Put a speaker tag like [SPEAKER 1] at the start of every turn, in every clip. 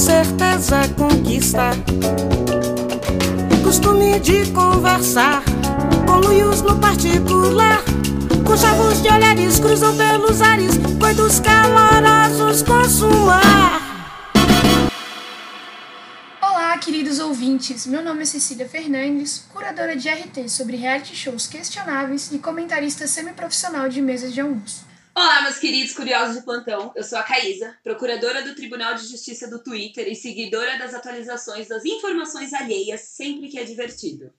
[SPEAKER 1] certeza conquista. Costume de conversar com luios no particular. Com chavos de olhares cruzam pelos ares, coitos calorosos consumar.
[SPEAKER 2] Olá, queridos ouvintes. Meu nome é Cecília Fernandes, curadora de RT sobre reality shows questionáveis e comentarista semiprofissional de mesas de almoço.
[SPEAKER 3] Olá, meus queridos curiosos de plantão. Eu sou a Caísa, procuradora do Tribunal de Justiça do Twitter e seguidora das atualizações das informações alheias sempre que é divertido.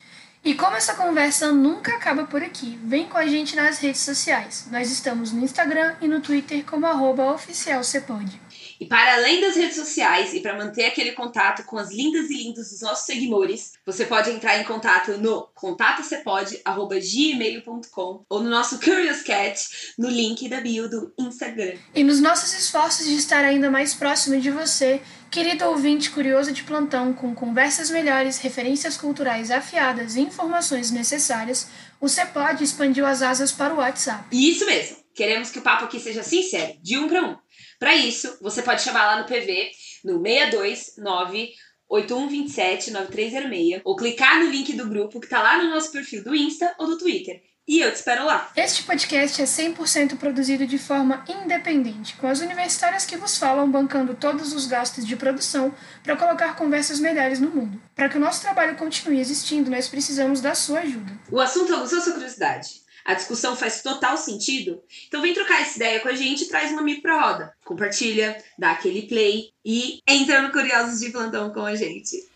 [SPEAKER 2] E como essa conversa nunca acaba por aqui, vem com a gente nas redes sociais. Nós estamos no Instagram e no Twitter como oficialcepode.
[SPEAKER 3] E para além das redes sociais e para manter aquele contato com as lindas e lindos dos nossos seguidores, você pode entrar em contato no contatocpode@gmail.com ou no nosso Curious Cat no link da bio do Instagram.
[SPEAKER 2] E nos nossos esforços de estar ainda mais próximo de você, querido ouvinte curioso de plantão com conversas melhores, referências culturais afiadas e informações necessárias, o Cepod expandiu as asas para o WhatsApp.
[SPEAKER 3] Isso mesmo. Queremos que o papo aqui seja sincero, de um para um. Para isso, você pode chamar lá no PV no 629 8127 9306 ou clicar no link do grupo que tá lá no nosso perfil do Insta ou do Twitter. E eu te espero lá.
[SPEAKER 2] Este podcast é 100% produzido de forma independente, com as universitárias que vos falam bancando todos os gastos de produção para colocar conversas melhores no mundo. Para que o nosso trabalho continue existindo, nós precisamos da sua ajuda.
[SPEAKER 3] O assunto aguçou sua curiosidade? A discussão faz total sentido? Então vem trocar essa ideia com a gente e traz um amigo pra roda. Compartilha, dá aquele play e entra no Curiosos de Plantão com a gente.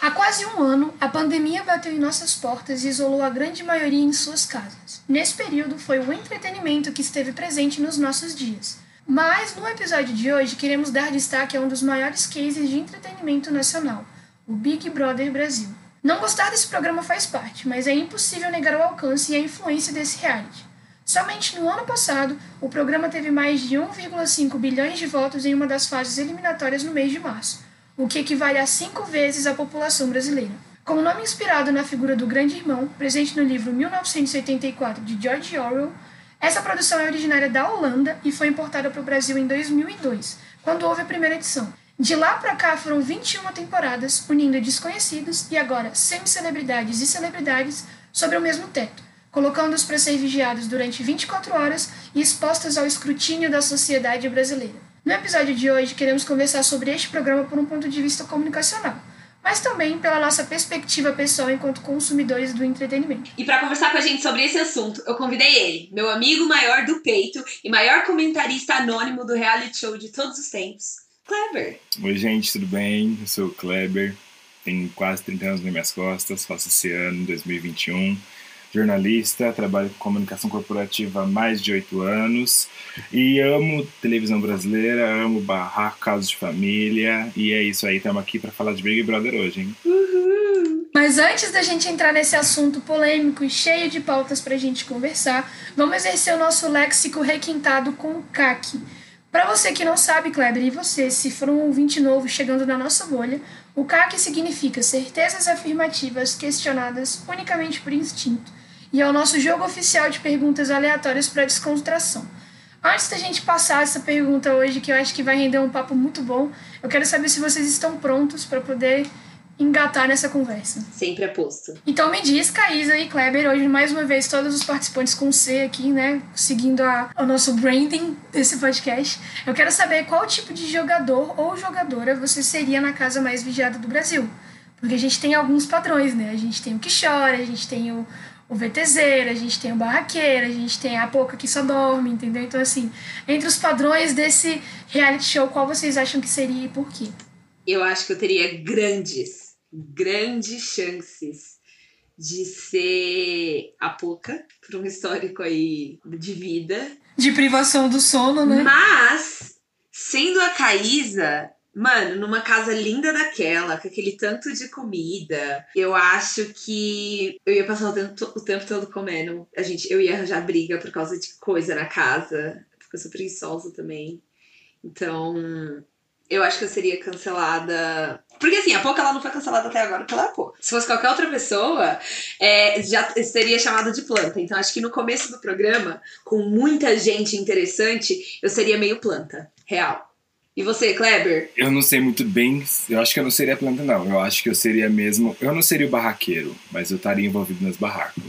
[SPEAKER 2] Há quase um ano, a pandemia bateu em nossas portas e isolou a grande maioria em suas casas. Nesse período, foi o entretenimento que esteve presente nos nossos dias. Mas no episódio de hoje, queremos dar destaque a um dos maiores cases de entretenimento nacional, o Big Brother Brasil. Não gostar desse programa faz parte, mas é impossível negar o alcance e a influência desse reality. Somente no ano passado, o programa teve mais de 1,5 bilhões de votos em uma das fases eliminatórias no mês de março, o que equivale a cinco vezes a população brasileira. Com o nome inspirado na figura do Grande Irmão, presente no livro 1984 de George Orwell, essa produção é originária da Holanda e foi importada para o Brasil em 2002, quando houve a primeira edição. De lá para cá foram 21 temporadas, unindo desconhecidos e agora semi-celebridades e celebridades sobre o mesmo teto, colocando-os para ser vigiados durante 24 horas e expostos ao escrutínio da sociedade brasileira. No episódio de hoje, queremos conversar sobre este programa por um ponto de vista comunicacional, mas também pela nossa perspectiva pessoal enquanto consumidores do entretenimento.
[SPEAKER 3] E para conversar com a gente sobre esse assunto, eu convidei ele, meu amigo maior do peito e maior comentarista anônimo do reality show de todos os tempos, Kleber.
[SPEAKER 4] Oi, gente, tudo bem? Eu sou o Kleber, tenho quase 30 anos nas minhas costas, faço esse ano, 2021. Jornalista, trabalho com comunicação corporativa há mais de oito anos e amo televisão brasileira, amo barraco, casos de família e é isso aí, estamos aqui para falar de Big Brother hoje, hein?
[SPEAKER 2] Uhul. Mas antes da gente entrar nesse assunto polêmico e cheio de pautas para a gente conversar, vamos exercer o nosso léxico requintado com o CAC para você que não sabe, Kleber, e você, se for um ouvinte novo chegando na nossa bolha, o CAC significa certezas afirmativas questionadas unicamente por instinto, e é o nosso jogo oficial de perguntas aleatórias para descontração. Antes da gente passar essa pergunta hoje, que eu acho que vai render um papo muito bom, eu quero saber se vocês estão prontos para poder engatar nessa conversa.
[SPEAKER 3] Sempre aposto.
[SPEAKER 2] Então me diz, Caísa e Kleber, hoje mais uma vez todos os participantes com C aqui, né, seguindo a, o nosso branding desse podcast. Eu quero saber qual tipo de jogador ou jogadora você seria na casa mais vigiada do Brasil. Porque a gente tem alguns padrões, né? A gente tem o que chora, a gente tem o, o VTZera, a gente tem o barraqueiro, a gente tem a pouca que só dorme, entendeu? Então, assim, entre os padrões desse reality show, qual vocês acham que seria e por quê?
[SPEAKER 3] Eu acho que eu teria grandes grandes chances de ser a Poca, por um histórico aí de vida.
[SPEAKER 2] De privação do sono, né?
[SPEAKER 3] Mas, sendo a Caísa, mano, numa casa linda daquela, com aquele tanto de comida, eu acho que eu ia passar o tempo, o tempo todo comendo. A gente, eu ia arranjar briga por causa de coisa na casa, porque eu sou preguiçosa também. Então, eu acho que eu seria cancelada. Porque assim, a Poca ela não foi cancelada até agora pela Poca. Se fosse qualquer outra pessoa, é, já seria chamada de planta. Então acho que no começo do programa, com muita gente interessante, eu seria meio planta. Real. E você, Kleber?
[SPEAKER 4] Eu não sei muito bem. Eu acho que eu não seria planta, não. Eu acho que eu seria mesmo. Eu não seria o barraqueiro, mas eu estaria envolvido nas barracas,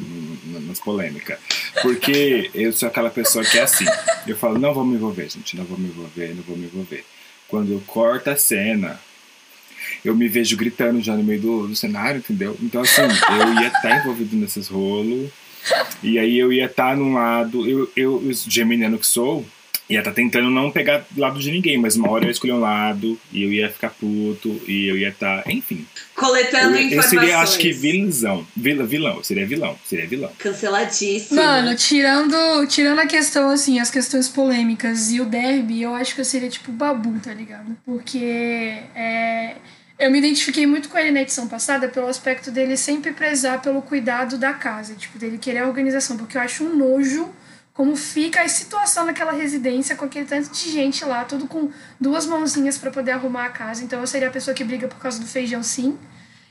[SPEAKER 4] nas polêmicas. Porque eu sou aquela pessoa que é assim. Eu falo, não vou me envolver, gente, não vou me envolver, não vou me envolver. Quando eu corto a cena, eu me vejo gritando já no meio do, do cenário, entendeu? Então, assim, eu ia estar tá envolvido nesses rolos. E aí eu ia estar tá num lado. Eu, eu geminiano que sou, ia estar tá tentando não pegar lado de ninguém, mas uma hora eu ia escolher um lado e eu ia ficar puto e eu ia estar, tá, enfim.
[SPEAKER 3] Coletando eu, informações.
[SPEAKER 4] Eu seria, acho que vilãozão. Vil, vilão, seria vilão, seria vilão.
[SPEAKER 3] Canceladíssimo.
[SPEAKER 2] Mano, tirando, tirando a questão, assim, as questões polêmicas e o derby, eu acho que eu seria tipo babu, tá ligado? Porque é, eu me identifiquei muito com ele na edição passada pelo aspecto dele sempre prezar pelo cuidado da casa, tipo, dele querer a organização, porque eu acho um nojo como fica a situação naquela residência com aquele tanto de gente lá, tudo com duas mãozinhas para poder arrumar a casa. Então eu seria a pessoa que briga por causa do feijão, sim,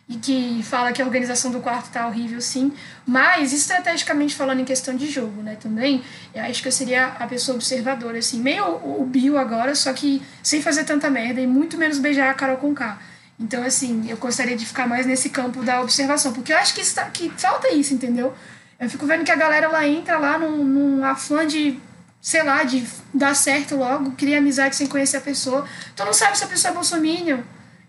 [SPEAKER 2] e que fala que a organização do quarto tá horrível, sim. Mas estrategicamente falando em questão de jogo, né, também, eu acho que eu seria a pessoa observadora, assim, meio o Bill agora, só que sem fazer tanta merda e muito menos beijar a Carol com K. Então, assim, eu gostaria de ficar mais nesse campo da observação, porque eu acho que, está, que falta isso, entendeu? Eu fico vendo que a galera lá entra lá num, num afã de, sei lá, de dar certo logo, cria amizade sem conhecer a pessoa. Tu não sabe se a pessoa é bolsominion,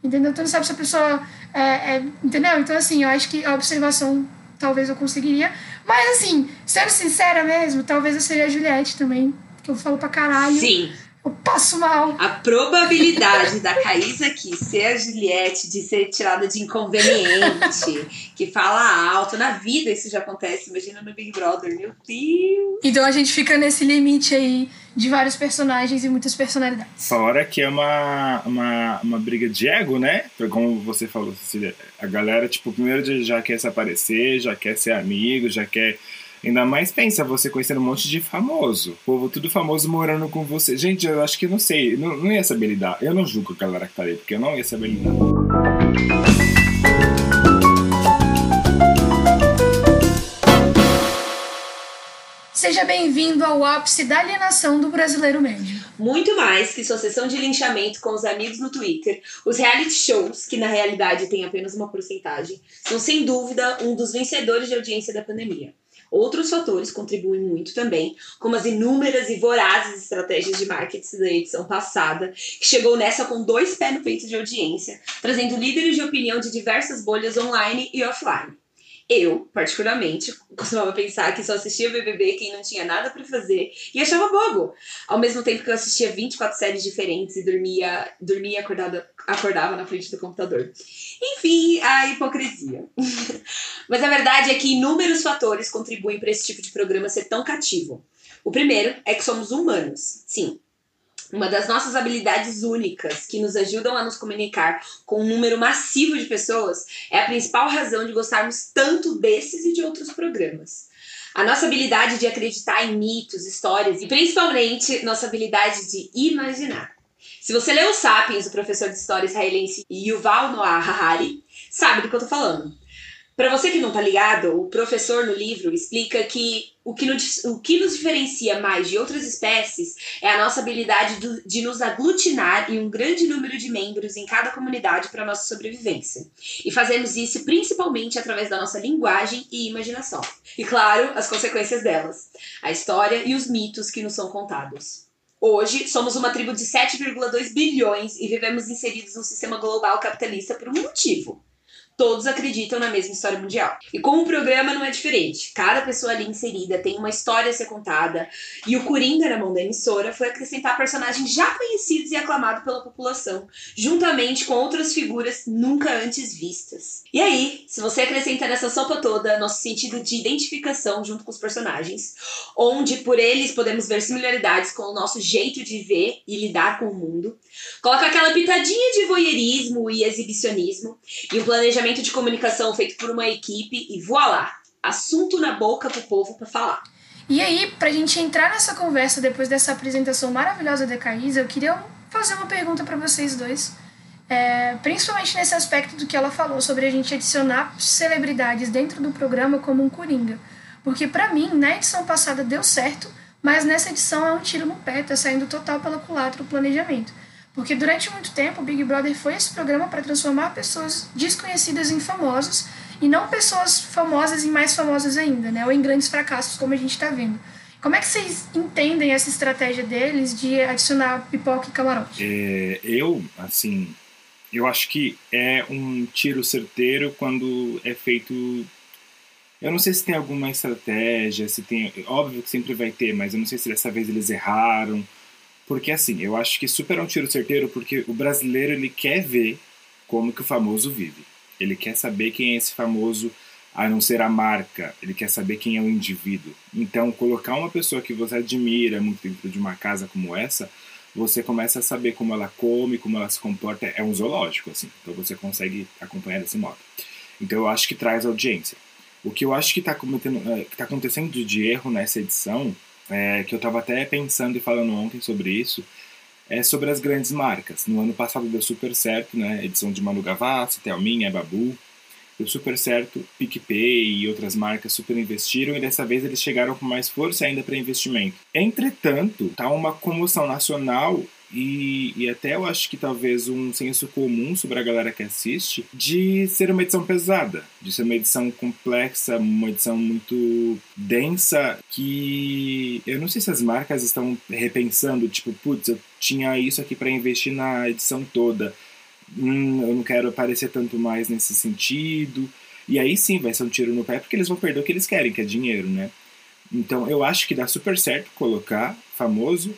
[SPEAKER 2] entendeu? Tu não sabe se a pessoa é, é, Entendeu? Então, assim, eu acho que a observação talvez eu conseguiria. Mas, assim, sendo sincera mesmo, talvez eu seria a Juliette também, que eu falo pra caralho.
[SPEAKER 3] Sim.
[SPEAKER 2] Eu passo mal.
[SPEAKER 3] A probabilidade da Caís aqui ser a Juliette, de ser tirada de inconveniente, que fala alto, na vida isso já acontece, imagina no Big Brother, meu Deus.
[SPEAKER 2] Então a gente fica nesse limite aí de vários personagens e muitas personalidades.
[SPEAKER 4] Fora que é uma, uma, uma briga de ego, né? Como você falou, Cecília, a galera, tipo, primeiro já quer se aparecer, já quer ser amigo, já quer Ainda mais pensa você conhecendo um monte de famoso. O povo tudo famoso morando com você. Gente, eu acho que não sei. Não, não ia saber lidar. Eu não julgo a galera que tá ali, porque eu não ia saber lidar.
[SPEAKER 2] Seja bem-vindo ao ápice da alienação do brasileiro médio.
[SPEAKER 3] Muito mais que sua sessão de linchamento com os amigos no Twitter, os reality shows, que na realidade têm apenas uma porcentagem, são sem dúvida um dos vencedores de audiência da pandemia. Outros fatores contribuem muito também, como as inúmeras e vorazes estratégias de marketing da edição passada, que chegou nessa com dois pés no peito de audiência, trazendo líderes de opinião de diversas bolhas online e offline. Eu, particularmente, costumava pensar que só assistia BBB quem não tinha nada para fazer e achava bobo. Ao mesmo tempo que eu assistia 24 séries diferentes e dormia, dormia acordada, acordava na frente do computador. Enfim, a hipocrisia. Mas a verdade é que inúmeros fatores contribuem para esse tipo de programa ser tão cativo. O primeiro é que somos humanos. Sim, uma das nossas habilidades únicas que nos ajudam a nos comunicar com um número massivo de pessoas é a principal razão de gostarmos tanto desses e de outros programas. A nossa habilidade de acreditar em mitos, histórias e principalmente nossa habilidade de imaginar. Se você leu Sapiens, o professor de história israelense Yuval Noah Harari, sabe do que eu tô falando. Para você que não tá ligado, o professor no livro explica que o que, nos, o que nos diferencia mais de outras espécies é a nossa habilidade do, de nos aglutinar em um grande número de membros em cada comunidade para nossa sobrevivência. E fazemos isso principalmente através da nossa linguagem e imaginação. E claro, as consequências delas, a história e os mitos que nos são contados. Hoje, somos uma tribo de 7,2 bilhões e vivemos inseridos no sistema global capitalista por um motivo todos acreditam na mesma história mundial. E com o programa não é diferente. Cada pessoa ali inserida tem uma história a ser contada. E o Coringa, na mão da emissora, foi acrescentar personagens já conhecidos e aclamados pela população, juntamente com outras figuras nunca antes vistas. E aí, se você acrescenta nessa sopa toda nosso sentido de identificação junto com os personagens, onde por eles podemos ver similaridades com o nosso jeito de ver e lidar com o mundo, coloca aquela pitadinha de voyeurismo e exibicionismo e um planejamento planejamento de comunicação feito por uma equipe e voilá, assunto na boca pro povo para falar.
[SPEAKER 2] E aí, pra gente entrar nessa conversa depois dessa apresentação maravilhosa da Caísa, eu queria fazer uma pergunta para vocês dois. É, principalmente nesse aspecto do que ela falou sobre a gente adicionar celebridades dentro do programa como um coringa. Porque para mim, na edição passada deu certo, mas nessa edição é um tiro no pé, tá saindo total pela culatra o planejamento. Porque durante muito tempo o Big Brother foi esse programa para transformar pessoas desconhecidas em famosos e não pessoas famosas em mais famosas ainda, né? Ou em grandes fracassos, como a gente está vendo. Como é que vocês entendem essa estratégia deles de adicionar pipoca e camarote?
[SPEAKER 4] É, eu, assim, eu acho que é um tiro certeiro quando é feito. Eu não sei se tem alguma estratégia, se tem. Óbvio que sempre vai ter, mas eu não sei se dessa vez eles erraram. Porque assim, eu acho que super é um tiro certeiro porque o brasileiro ele quer ver como que o famoso vive. Ele quer saber quem é esse famoso, a não ser a marca. Ele quer saber quem é o indivíduo. Então, colocar uma pessoa que você admira muito dentro de uma casa como essa, você começa a saber como ela come, como ela se comporta. É um zoológico, assim. Então, você consegue acompanhar desse modo. Então, eu acho que traz audiência. O que eu acho que está é, tá acontecendo de erro nessa edição, é, que eu estava até pensando e falando ontem sobre isso, é sobre as grandes marcas. No ano passado deu super certo, né? Edição de Manu Gavassi, Thelminha, Babu. Deu super certo. PicPay e outras marcas super investiram e dessa vez eles chegaram com mais força ainda para investimento. Entretanto, tá uma comoção nacional e, e, até eu acho que talvez um senso comum sobre a galera que assiste de ser uma edição pesada, de ser uma edição complexa, uma edição muito densa, que eu não sei se as marcas estão repensando, tipo, putz, eu tinha isso aqui para investir na edição toda, hum, eu não quero aparecer tanto mais nesse sentido. E aí sim vai ser um tiro no pé, porque eles vão perder o que eles querem, que é dinheiro, né? Então eu acho que dá super certo colocar famoso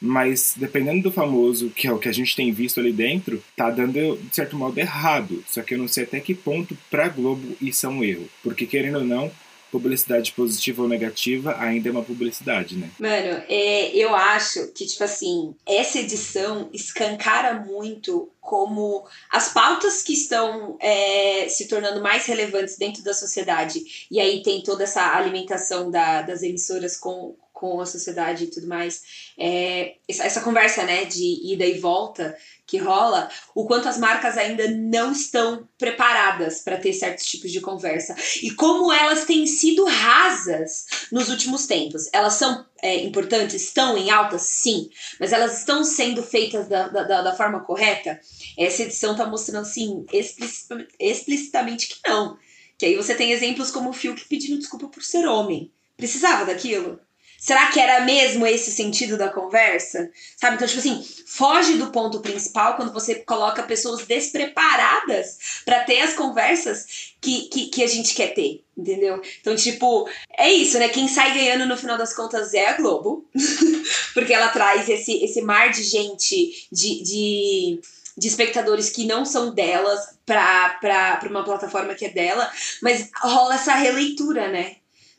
[SPEAKER 4] mas dependendo do famoso, que é o que a gente tem visto ali dentro, tá dando, de certo modo, errado. Só que eu não sei até que ponto, pra Globo, isso é um erro. Porque, querendo ou não, publicidade positiva ou negativa ainda é uma publicidade, né?
[SPEAKER 3] Mano, é, eu acho que, tipo assim, essa edição escancara muito como as pautas que estão é, se tornando mais relevantes dentro da sociedade, e aí tem toda essa alimentação da, das emissoras com, com a sociedade e tudo mais, é, essa conversa né, de ida e volta que rola, o quanto as marcas ainda não estão preparadas para ter certos tipos de conversa e como elas têm sido rasas nos últimos tempos. Elas são é, importantes, estão em alta, sim, mas elas estão sendo feitas da, da, da forma correta. Essa edição está mostrando assim explicitamente que não. Que aí você tem exemplos como o Fiuk pedindo desculpa por ser homem. Precisava daquilo? Será que era mesmo esse sentido da conversa? Sabe? Então, tipo assim, foge do ponto principal quando você coloca pessoas despreparadas para ter as conversas que, que, que, a gente quer ter, entendeu? Então, tipo, é isso, né? Quem sai ganhando no final das contas é a Globo, porque ela traz esse, esse mar de gente, de, de de espectadores que não são delas para uma plataforma que é dela, mas rola essa releitura, né?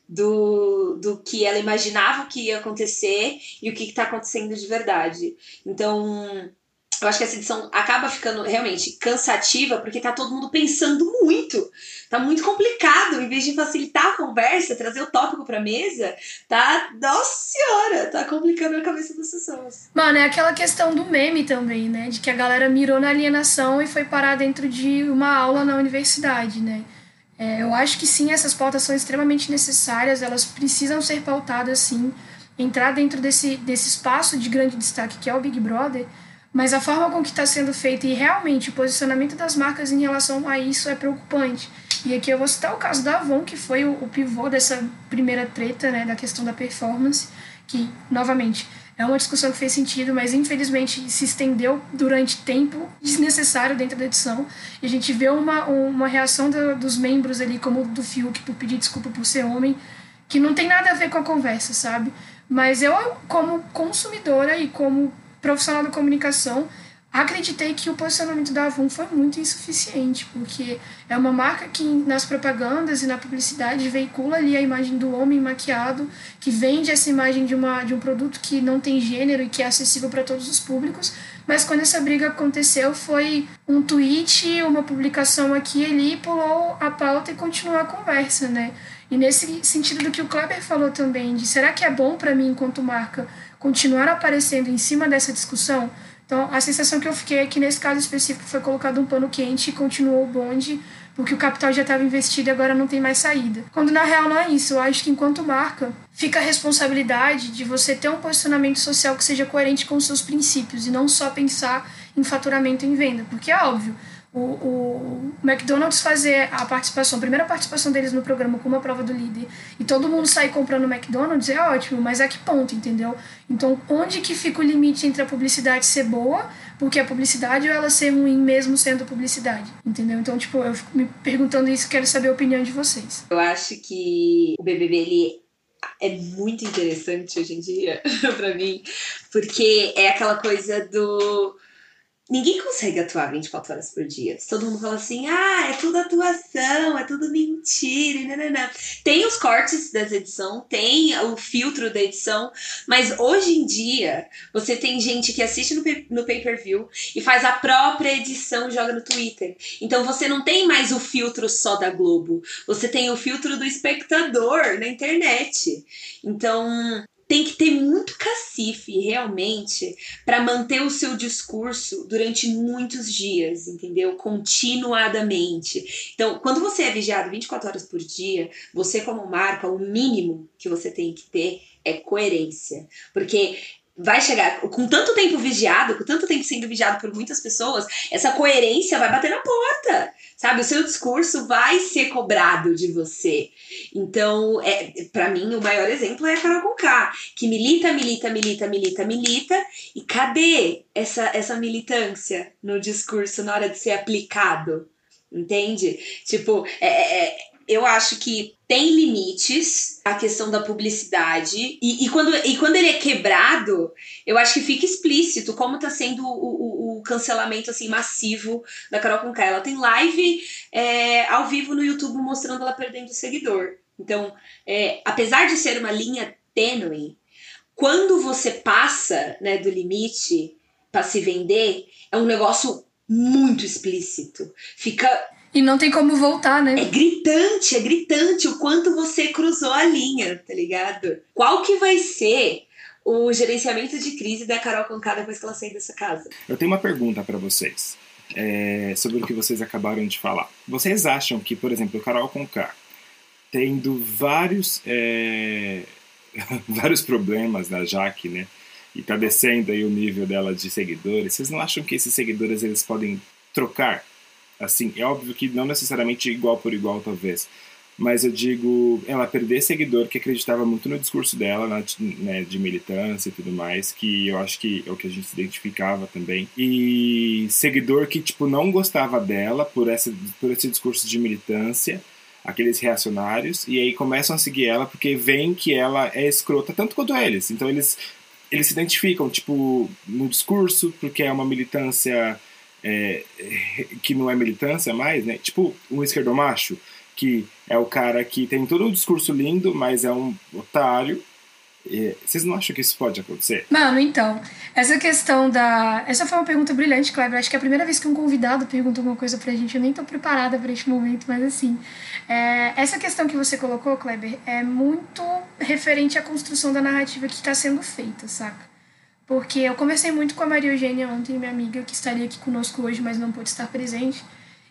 [SPEAKER 3] Do, do que ela imaginava que ia acontecer e o que está acontecendo de verdade. Então, eu acho que essa edição acaba ficando realmente cansativa porque tá todo mundo pensando muito. Tá muito complicado. Em vez de facilitar a conversa, trazer o tópico pra mesa, tá. Nossa senhora! Tá complicando a cabeça das pessoas.
[SPEAKER 2] Mano, é aquela questão do meme também, né? De que a galera mirou na alienação e foi parar dentro de uma aula na universidade, né? É, eu acho que sim, essas pautas são extremamente necessárias, elas precisam ser pautadas sim, entrar dentro desse, desse espaço de grande destaque que é o Big Brother, mas a forma com que está sendo feita e realmente o posicionamento das marcas em relação a isso é preocupante. E aqui eu vou citar o caso da Avon, que foi o, o pivô dessa primeira treta, né, da questão da performance, que, novamente, é uma discussão que fez sentido, mas infelizmente se estendeu durante tempo desnecessário dentro da edição. E a gente vê uma, uma reação do, dos membros ali, como do Fiuk, por pedir desculpa por ser homem, que não tem nada a ver com a conversa, sabe? Mas eu, como consumidora e como profissional da comunicação, acreditei que o posicionamento da Avon foi muito insuficiente, porque é uma marca que nas propagandas e na publicidade veicula ali a imagem do homem maquiado, que vende essa imagem de, uma, de um produto que não tem gênero e que é acessível para todos os públicos. Mas quando essa briga aconteceu, foi um tweet, uma publicação aqui e ali, pulou a pauta e continuou a conversa, né? E nesse sentido do que o Kleber falou também, de será que é bom para mim, enquanto marca, continuar aparecendo em cima dessa discussão? Então, a sensação que eu fiquei é que nesse caso específico foi colocado um pano quente e continuou o bonde, porque o capital já estava investido e agora não tem mais saída. Quando na real não é isso. Eu acho que enquanto marca, fica a responsabilidade de você ter um posicionamento social que seja coerente com os seus princípios e não só pensar em faturamento e em venda, porque é óbvio o, o McDonald's fazer a participação, a primeira participação deles no programa com uma prova do líder e todo mundo sair comprando McDonald's é ótimo, mas a que ponto, entendeu? Então, onde que fica o limite entre a publicidade ser boa, porque a publicidade ou ela ser ruim mesmo sendo publicidade, entendeu? Então, tipo, eu fico me perguntando isso, quero saber a opinião de vocês.
[SPEAKER 3] Eu acho que o BBB ele é muito interessante hoje em dia para mim, porque é aquela coisa do Ninguém consegue atuar 24 horas por dia. Todo mundo fala assim: ah, é tudo atuação, é tudo mentira, e nanana. Tem os cortes das edição, tem o filtro da edição, mas hoje em dia você tem gente que assiste no, no pay-per-view e faz a própria edição e joga no Twitter. Então você não tem mais o filtro só da Globo, você tem o filtro do espectador na internet. Então tem que ter muito cacife realmente para manter o seu discurso durante muitos dias, entendeu? Continuadamente. Então, quando você é vigiado 24 horas por dia, você como marca, o mínimo que você tem que ter é coerência. Porque vai chegar com tanto tempo vigiado, com tanto tempo sendo vigiado por muitas pessoas, essa coerência vai bater na porta, sabe? O seu discurso vai ser cobrado de você. Então, é, para mim, o maior exemplo é a Carol Conká, que milita, milita, milita, milita, milita, e cadê essa, essa militância no discurso na hora de ser aplicado? Entende? Tipo, é, é, é eu acho que tem limites a questão da publicidade. E, e, quando, e quando ele é quebrado, eu acho que fica explícito como está sendo o, o, o, cancelamento assim massivo da Carol Conká. Ela tem live é, ao vivo no YouTube mostrando ela perdendo seguidor. Então, é, apesar de ser uma linha tênue, quando você passa né, do limite para se vender, é um negócio muito explícito. Fica
[SPEAKER 2] e não tem como voltar, né?
[SPEAKER 3] É gritante, é gritante o quanto você cruzou a linha, tá ligado? Qual que vai ser o gerenciamento de crise da Carol Conká depois que ela sair dessa casa?
[SPEAKER 4] Eu tenho uma pergunta para vocês. É, sobre o que vocês acabaram de falar. Vocês acham que, por exemplo, Carol Conká, tendo vários, é, vários problemas na Jaque, né? E tá descendo aí o nível dela de seguidores, vocês não acham que esses seguidores eles podem trocar Assim, é óbvio que não necessariamente igual por igual, talvez. Mas eu digo, ela perder seguidor que acreditava muito no discurso dela, né, de militância e tudo mais, que eu acho que é o que a gente se identificava também. E seguidor que, tipo, não gostava dela por, essa, por esse discurso de militância, aqueles reacionários, e aí começam a seguir ela porque veem que ela é escrota tanto quanto eles. Então eles, eles se identificam, tipo, no discurso, porque é uma militância é, que não é militância mais, né? Tipo um esquerdomacho, que é o cara que tem todo um discurso lindo, mas é um otário. vocês não acham que isso pode acontecer?
[SPEAKER 2] Mano, então, essa questão da. Essa foi uma pergunta brilhante, Kleber. Acho que é a primeira vez que um convidado pergunta alguma coisa pra gente. Eu nem tô preparada para este momento, mas assim. É... Essa questão que você colocou, Kleber, é muito referente à construção da narrativa que está sendo feita, saca? Porque eu conversei muito com a Maria Eugênia ontem, minha amiga, que estaria aqui conosco hoje, mas não pôde estar presente.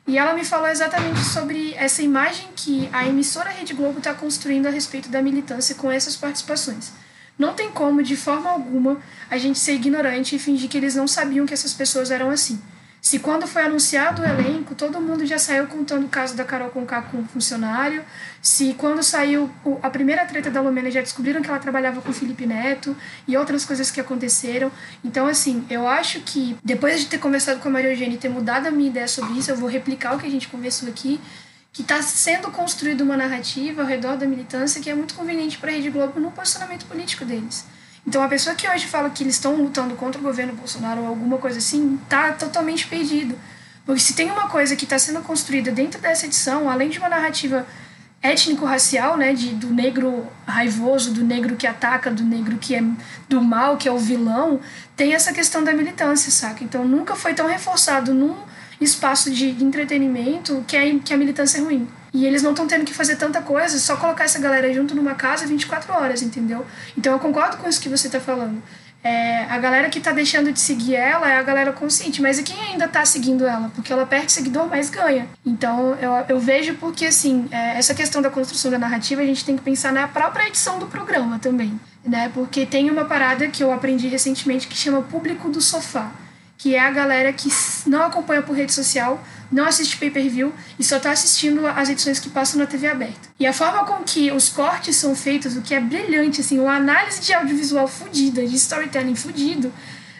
[SPEAKER 2] E ela me falou exatamente sobre essa imagem que a emissora Rede Globo está construindo a respeito da militância com essas participações. Não tem como, de forma alguma, a gente ser ignorante e fingir que eles não sabiam que essas pessoas eram assim. Se quando foi anunciado o elenco, todo mundo já saiu contando o caso da Carol Conká com um funcionário, se quando saiu a primeira treta da Lumena já descobriram que ela trabalhava com o Felipe Neto e outras coisas que aconteceram. Então, assim, eu acho que depois de ter conversado com a Maria Eugênia e ter mudado a minha ideia sobre isso, eu vou replicar o que a gente conversou aqui, que está sendo construída uma narrativa ao redor da militância que é muito conveniente para a Rede Globo no posicionamento político deles. Então, a pessoa que hoje fala que eles estão lutando contra o governo Bolsonaro ou alguma coisa assim, tá totalmente perdido. Porque se tem uma coisa que está sendo construída dentro dessa edição, além de uma narrativa étnico-racial, né, de, do negro raivoso, do negro que ataca, do negro que é do mal, que é o vilão, tem essa questão da militância, saca? Então, nunca foi tão reforçado num espaço de entretenimento que a, que a militância é ruim. E eles não estão tendo que fazer tanta coisa, só colocar essa galera junto numa casa 24 horas, entendeu? Então eu concordo com isso que você está falando. É, a galera que tá deixando de seguir ela é a galera consciente, mas e quem ainda tá seguindo ela? Porque ela perde seguidor, mas ganha. Então eu, eu vejo porque, assim, é, essa questão da construção da narrativa a gente tem que pensar na própria edição do programa também, né? Porque tem uma parada que eu aprendi recentemente que chama público do sofá que é a galera que não acompanha por rede social, não assiste pay-per-view e só está assistindo as edições que passam na TV aberta. E a forma com que os cortes são feitos, o que é brilhante, assim, uma análise de audiovisual fodida, de storytelling fudido,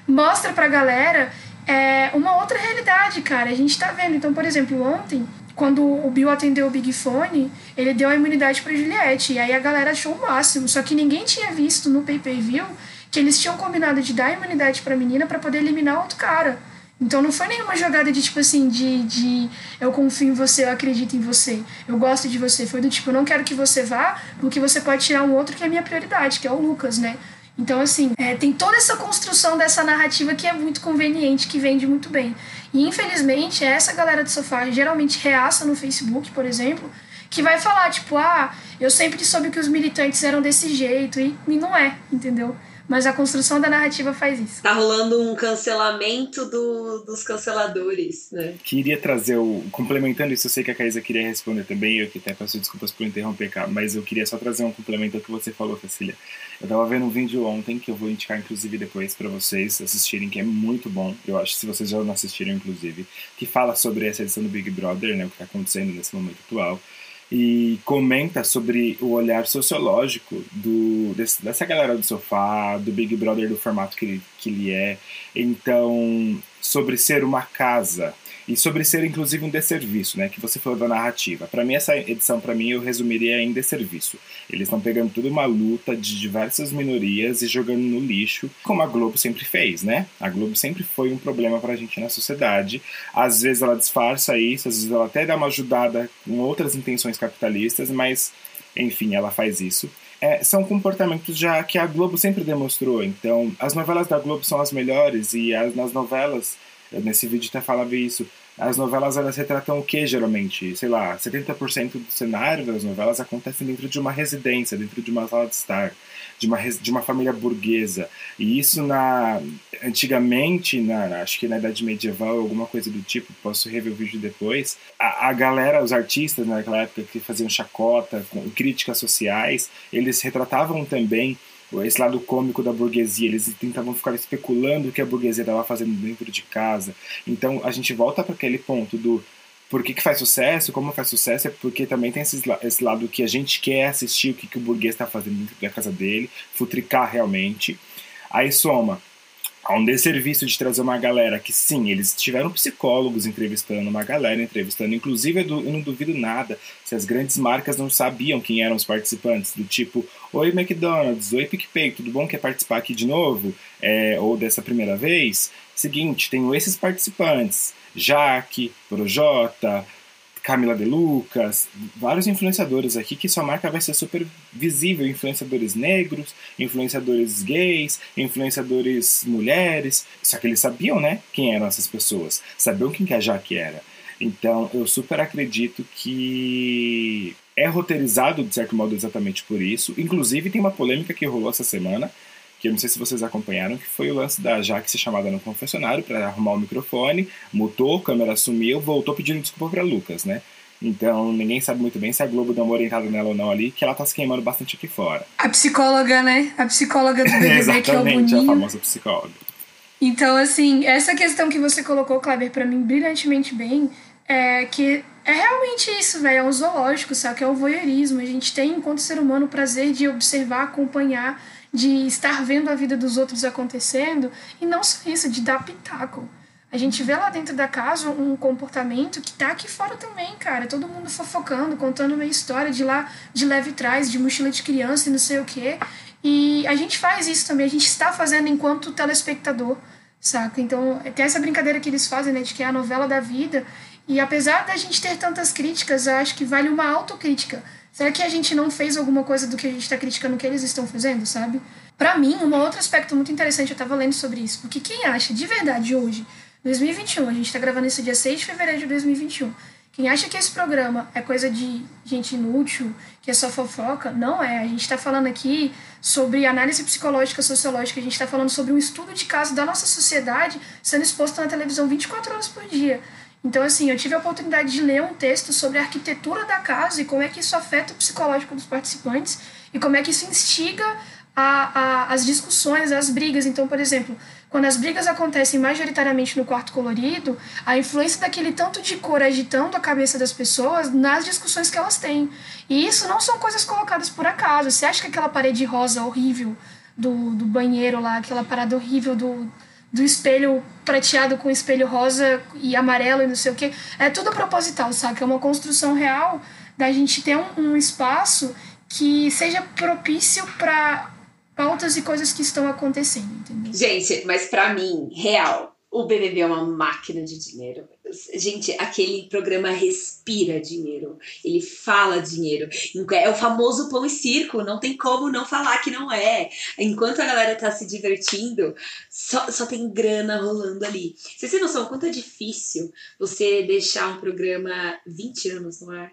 [SPEAKER 2] mostra pra galera é, uma outra realidade, cara. A gente tá vendo. Então, por exemplo, ontem, quando o Bill atendeu o Big Fone, ele deu a imunidade pra Juliette. E aí a galera achou o máximo. Só que ninguém tinha visto no pay-per-view que eles tinham combinado de dar imunidade pra menina para poder eliminar outro cara. Então não foi nenhuma jogada de tipo assim, de, de eu confio em você, eu acredito em você, eu gosto de você. Foi do tipo, eu não quero que você vá, porque você pode tirar um outro que é a minha prioridade, que é o Lucas, né? Então, assim, é, tem toda essa construção dessa narrativa que é muito conveniente, que vende muito bem. E infelizmente, essa galera do sofá geralmente reaça no Facebook, por exemplo, que vai falar, tipo, ah, eu sempre soube que os militantes eram desse jeito, e, e não é, entendeu? Mas a construção da narrativa faz isso.
[SPEAKER 3] Tá rolando um cancelamento do, dos canceladores, né?
[SPEAKER 4] Queria trazer o. Complementando isso, eu sei que a Caísa queria responder também, eu que até peço desculpas por interromper, mas eu queria só trazer um complemento ao que você falou, Cecília. Eu tava vendo um vídeo ontem que eu vou indicar, inclusive, depois para vocês assistirem, que é muito bom. Eu acho, se vocês já não assistiram, inclusive, que fala sobre essa edição do Big Brother, né? O que tá acontecendo nesse momento atual e comenta sobre o olhar sociológico do, desse, dessa galera do sofá, do Big Brother do formato que ele, que ele é. Então, sobre ser uma casa, e sobre ser inclusive um desserviço, né? Que você falou da narrativa. Para mim essa edição para mim eu resumiria em desserviço. Eles estão pegando toda uma luta de diversas minorias e jogando no lixo, como a Globo sempre fez, né? A Globo sempre foi um problema para a gente na sociedade. Às vezes ela disfarça isso, às vezes ela até dá uma ajudada com outras intenções capitalistas, mas enfim, ela faz isso. É, são comportamentos já que a Globo sempre demonstrou. Então, as novelas da Globo são as melhores e as, nas novelas Nesse vídeo até falava isso. As novelas elas retratam o que geralmente? Sei lá, 70% do cenário das novelas acontecem dentro de uma residência, dentro de uma sala de estar, de uma, de uma família burguesa. E isso na antigamente, na, acho que na Idade Medieval, alguma coisa do tipo, posso rever o vídeo depois. A, a galera, os artistas naquela época que faziam chacota, com críticas sociais, eles retratavam também esse lado cômico da burguesia, eles tentavam ficar especulando o que a burguesia estava fazendo dentro de casa. Então a gente volta para aquele ponto do por que, que faz sucesso, como faz sucesso, é porque também tem esse, esse lado que a gente quer assistir o que, que o burguês está fazendo dentro da casa dele, futricar realmente. Aí soma há um desserviço de trazer uma galera que, sim, eles tiveram psicólogos entrevistando uma galera, entrevistando. Inclusive, eu não duvido nada se as grandes marcas não sabiam quem eram os participantes, do tipo, oi McDonald's, oi PicPay, tudo bom? Quer participar aqui de novo? É, ou dessa primeira vez? Seguinte, tenho esses participantes. Jaque, Projota, Camila De Lucas, vários influenciadores aqui que sua marca vai ser super visível, influenciadores negros, influenciadores gays, influenciadores mulheres. Só que eles sabiam, né, quem eram essas pessoas, sabiam quem que a Jaque era. Então, eu super acredito que é roteirizado de certo modo exatamente por isso. Inclusive, tem uma polêmica que rolou essa semana que eu não sei se vocês acompanharam, que foi o lance da Jaque ser chamada no confessionário para arrumar o microfone, mutou, a câmera sumiu, voltou pedindo desculpa para Lucas, né? Então, ninguém sabe muito bem se a Globo deu uma orientada nela ou não ali, que ela tá se queimando bastante aqui fora.
[SPEAKER 2] A psicóloga, né? A psicóloga do BBB, que é o Boninho.
[SPEAKER 4] a famosa psicóloga.
[SPEAKER 2] Então, assim, essa questão que você colocou, Kleber, para mim brilhantemente bem, é que é realmente isso, velho. É um zoológico, sabe? É o voyeurismo. A gente tem, enquanto ser humano, o prazer de observar, acompanhar de estar vendo a vida dos outros acontecendo e não só isso, de dar pitaco. A gente vê lá dentro da casa um comportamento que tá aqui fora também, cara. Todo mundo fofocando, contando uma história de lá, de leve trás, de mochila de criança e não sei o quê. E a gente faz isso também, a gente está fazendo enquanto telespectador, saca? Então, tem essa brincadeira que eles fazem, né, de que é a novela da vida. E apesar da gente ter tantas críticas, eu acho que vale uma autocrítica Será que a gente não fez alguma coisa do que a gente está criticando que eles estão fazendo, sabe? Para mim, um outro aspecto muito interessante, eu estava lendo sobre isso, porque quem acha de verdade hoje, 2021, a gente está gravando isso dia 6 de fevereiro de 2021, Quem acha que esse programa é coisa de gente inútil, que é só fofoca, não é. A gente está falando aqui sobre análise psicológica, sociológica, a gente está falando sobre um estudo de caso da nossa sociedade sendo exposto na televisão 24 horas por dia. Então, assim, eu tive a oportunidade de ler um texto sobre a arquitetura da casa e como é que isso afeta o psicológico dos participantes e como é que isso instiga a, a, as discussões, as brigas. Então, por exemplo, quando as brigas acontecem majoritariamente no quarto colorido, a influência daquele tanto de cor agitando a cabeça das pessoas nas discussões que elas têm. E isso não são coisas colocadas por acaso. Você acha que aquela parede rosa horrível do, do banheiro lá, aquela parada horrível do, do espelho prateado com espelho rosa e amarelo e não sei o que, é tudo proposital, sabe? É uma construção real da gente ter um, um espaço que seja propício para pautas e coisas que estão acontecendo, entendeu?
[SPEAKER 3] Gente, mas para mim, real, o BBB é uma máquina de dinheiro. Gente, aquele programa respira dinheiro. Ele fala dinheiro. É o famoso pão e circo. Não tem como não falar que não é. Enquanto a galera tá se divertindo, só, só tem grana rolando ali. Vocês têm noção quanto é difícil você deixar um programa 20 anos no ar?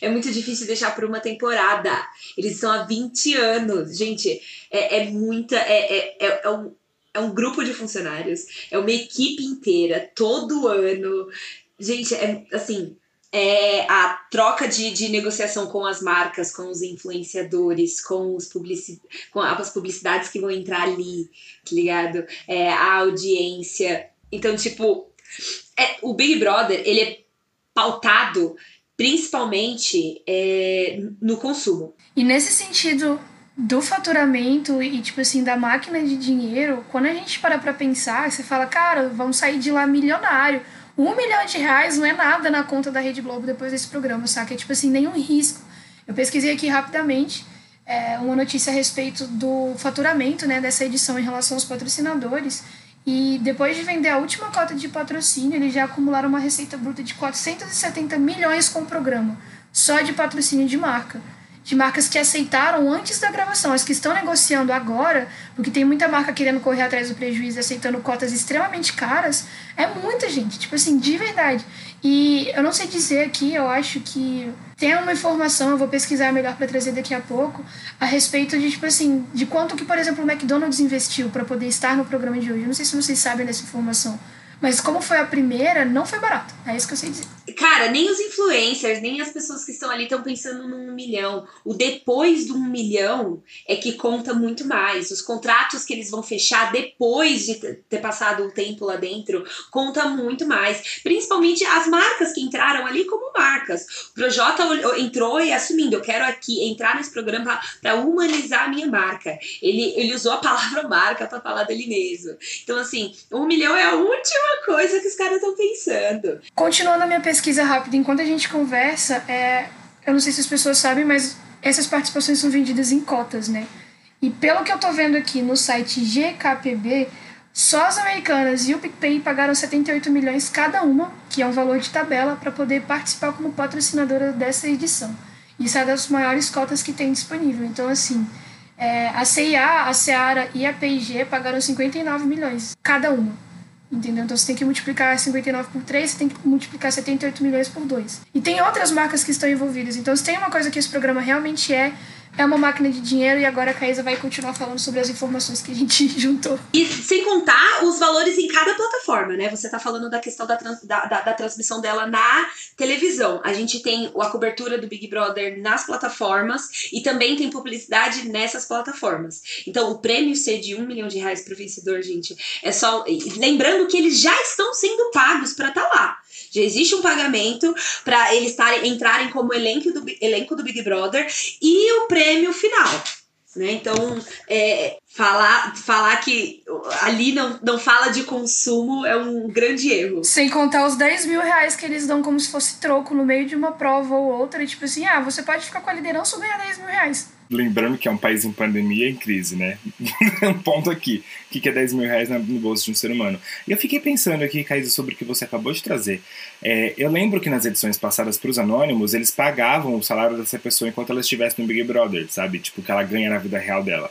[SPEAKER 3] É muito difícil deixar por uma temporada. Eles estão há 20 anos. Gente, é, é muita. É, é, é, é, um, é um grupo de funcionários, é uma equipe inteira, todo ano. Gente, é assim. É a troca de, de negociação com as marcas, com os influenciadores, com, os publici com as publicidades que vão entrar ali, tá ligado? É, a audiência. Então, tipo, é, o Big Brother, ele é pautado principalmente é, no consumo.
[SPEAKER 2] E nesse sentido do faturamento e, tipo assim, da máquina de dinheiro, quando a gente para pra pensar, você fala, cara, vamos sair de lá milionário. Um milhão de reais não é nada na conta da Rede Globo depois desse programa, saca? É tipo assim, nenhum risco. Eu pesquisei aqui rapidamente é, uma notícia a respeito do faturamento né, dessa edição em relação aos patrocinadores. E depois de vender a última cota de patrocínio, eles já acumularam uma receita bruta de 470 milhões com o programa, só de patrocínio de marca. De marcas que aceitaram antes da gravação, as que estão negociando agora, porque tem muita marca querendo correr atrás do prejuízo e aceitando cotas extremamente caras, é muita gente, tipo assim, de verdade. E eu não sei dizer aqui, eu acho que tem uma informação, eu vou pesquisar melhor para trazer daqui a pouco, a respeito de, tipo assim, de quanto que, por exemplo, o McDonald's investiu para poder estar no programa de hoje. Eu não sei se vocês sabem dessa informação. Mas como foi a primeira, não foi barato. É isso que eu sei dizer.
[SPEAKER 3] Cara, nem os influencers, nem as pessoas que estão ali estão pensando num milhão. O depois do um milhão é que conta muito mais. Os contratos que eles vão fechar depois de ter passado um tempo lá dentro conta muito mais. Principalmente as marcas que entraram ali como marcas. O Projota entrou e assumindo, eu quero aqui entrar nesse programa para humanizar a minha marca. Ele, ele usou a palavra marca para falar dele mesmo. Então, assim, um milhão é a última coisa que os caras estão pensando.
[SPEAKER 2] Continuando a minha pesquisa rápida, enquanto a gente conversa, é, eu não sei se as pessoas sabem, mas essas participações são vendidas em cotas, né? E pelo que eu tô vendo aqui no site GKPB, só as americanas e o PicPay pagaram 78 milhões cada uma, que é um valor de tabela, para poder participar como patrocinadora dessa edição. Isso é das maiores cotas que tem disponível. Então, assim, é, a CIA, a Seara e a P&G pagaram 59 milhões cada uma. Entendeu? Então você tem que multiplicar 59 por 3, você tem que multiplicar 78 milhões por 2. E tem outras marcas que estão envolvidas. Então se tem uma coisa que esse programa realmente é, é uma máquina de dinheiro e agora a Caísa vai continuar falando sobre as informações que a gente juntou.
[SPEAKER 3] E sem contar os valores em cada plataforma, né? Você tá falando da questão da, trans, da, da, da, transmissão dela na televisão. A gente tem a cobertura do Big Brother nas plataformas e também tem publicidade nessas plataformas. Então, o prêmio ser de um milhão de reais pro vencedor, gente, é só. Lembrando que eles já estão sendo pagos para estar tá lá. Já existe um pagamento para eles tarem, entrarem como elenco do, elenco do Big Brother e o prêmio final. Né? Então, é, falar, falar que ali não, não fala de consumo é um grande erro.
[SPEAKER 2] Sem contar os 10 mil reais que eles dão como se fosse troco no meio de uma prova ou outra. E tipo assim, ah, você pode ficar com a liderança ou ganhar 10 mil reais
[SPEAKER 4] lembrando que é um país em pandemia em crise, né? um ponto aqui. O que é 10 mil reais no bolso de um ser humano? E eu fiquei pensando aqui, Caísa, sobre o que você acabou de trazer. É, eu lembro que nas edições passadas para os anônimos, eles pagavam o salário dessa pessoa enquanto ela estivesse no Big Brother, sabe? Tipo, que ela ganha na vida real dela.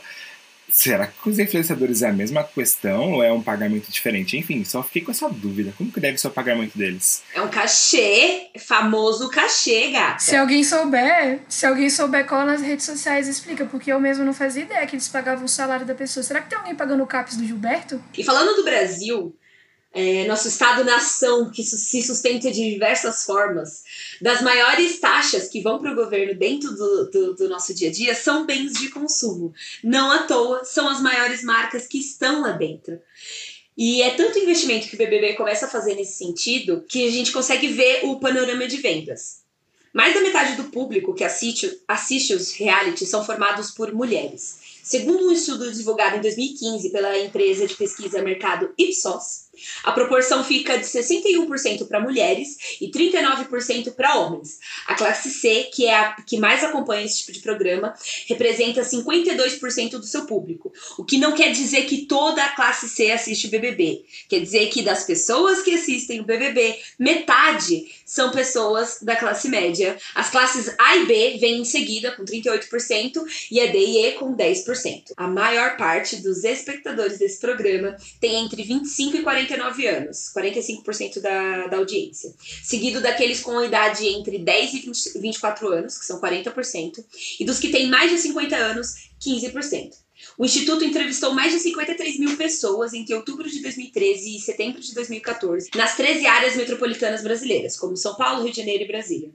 [SPEAKER 4] Será que com os influenciadores é a mesma questão ou é um pagamento diferente? Enfim, só fiquei com essa dúvida. Como que deve ser o pagamento deles?
[SPEAKER 3] É um cachê, famoso cachê, gata.
[SPEAKER 2] Se alguém souber, se alguém souber, cola nas redes sociais explica, porque eu mesmo não fazia ideia que eles pagavam o salário da pessoa. Será que tem alguém pagando o CAPES do Gilberto?
[SPEAKER 3] E falando do Brasil, é, nosso Estado-nação, que se sustenta de diversas formas, das maiores taxas que vão para o governo dentro do, do, do, nosso dia a dia são bens de consumo. Não à toa, são as maiores marcas que estão lá dentro. E é tanto investimento que o BBB começa a fazer nesse sentido que a gente consegue ver o panorama de vendas. Mais da metade do público que assiste, assiste os reality são formados por mulheres. Segundo um estudo divulgado em 2015 pela empresa de pesquisa mercado Ipsos, a proporção fica de 61% para mulheres e 39% para homens. A classe C, que é a que mais acompanha esse tipo de programa, representa 52% do seu público. O que não quer dizer que toda a classe C assiste o BBB. Quer dizer que das pessoas que assistem o BBB, metade são pessoas da classe média. As classes A e B vêm em seguida com 38% e a D e E com 10%. A maior parte dos espectadores desse programa tem entre 25 e 40 49 anos, 45% da, da audiência. Seguido daqueles com idade entre 10 e 20, 24 anos, que são 40%, e dos que têm mais de 50 anos, 15%. O Instituto entrevistou mais de 53 mil pessoas entre outubro de 2013 e setembro de 2014 nas 13 áreas metropolitanas brasileiras, como São Paulo, Rio de Janeiro e Brasília.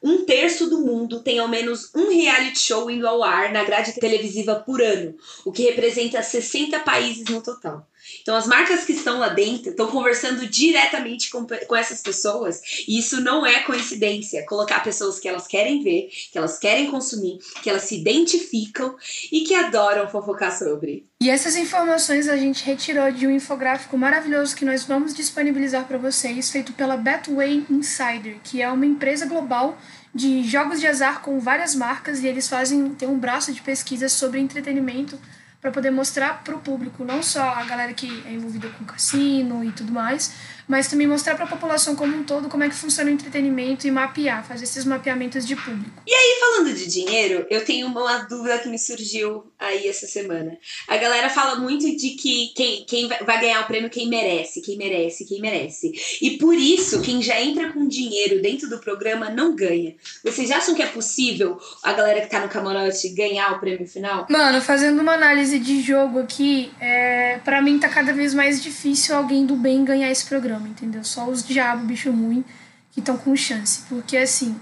[SPEAKER 3] Um terço do mundo tem ao menos um reality show indo ao ar na grade televisiva por ano, o que representa 60 países no total. Então, as marcas que estão lá dentro estão conversando diretamente com, com essas pessoas, e isso não é coincidência. Colocar pessoas que elas querem ver, que elas querem consumir, que elas se identificam e que adoram fofocar sobre.
[SPEAKER 2] E essas informações a gente retirou de um infográfico maravilhoso que nós vamos disponibilizar para vocês, feito pela Betway Insider, que é uma empresa global de jogos de azar com várias marcas e eles fazem tem um braço de pesquisa sobre entretenimento para poder mostrar para o público, não só a galera que é envolvida com cassino e tudo mais, mas também mostrar para a população como um todo como é que funciona o entretenimento e mapear, fazer esses mapeamentos de público.
[SPEAKER 3] E aí, falando de dinheiro, eu tenho uma dúvida que me surgiu aí essa semana. A galera fala muito de que quem, quem vai ganhar o prêmio quem merece, quem merece, quem merece. E por isso, quem já entra com dinheiro dentro do programa não ganha. Vocês acham que é possível a galera que tá no camarote ganhar o prêmio final?
[SPEAKER 2] Mano, fazendo uma análise de jogo aqui, é, para mim tá cada vez mais difícil alguém do bem ganhar esse programa entendeu? Só os diabos, bicho ruim, que estão com chance. Porque, assim,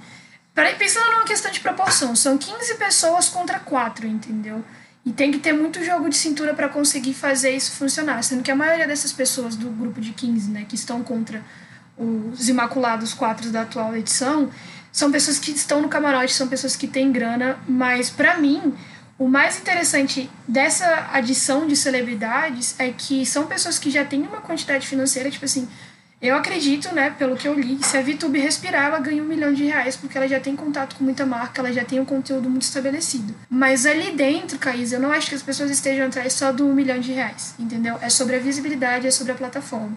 [SPEAKER 2] pensando numa questão de proporção, são 15 pessoas contra 4, entendeu? E tem que ter muito jogo de cintura para conseguir fazer isso funcionar. Sendo que a maioria dessas pessoas do grupo de 15, né, que estão contra os Imaculados 4 da atual edição, são pessoas que estão no camarote, são pessoas que têm grana, mas para mim, o mais interessante dessa adição de celebridades é que são pessoas que já têm uma quantidade financeira, tipo assim, eu acredito, né, pelo que eu li, que se a VTube respirar, ela ganha um milhão de reais, porque ela já tem contato com muita marca, ela já tem um conteúdo muito estabelecido. Mas ali dentro, Caís, eu não acho que as pessoas estejam atrás só do um milhão de reais, entendeu? É sobre a visibilidade, é sobre a plataforma.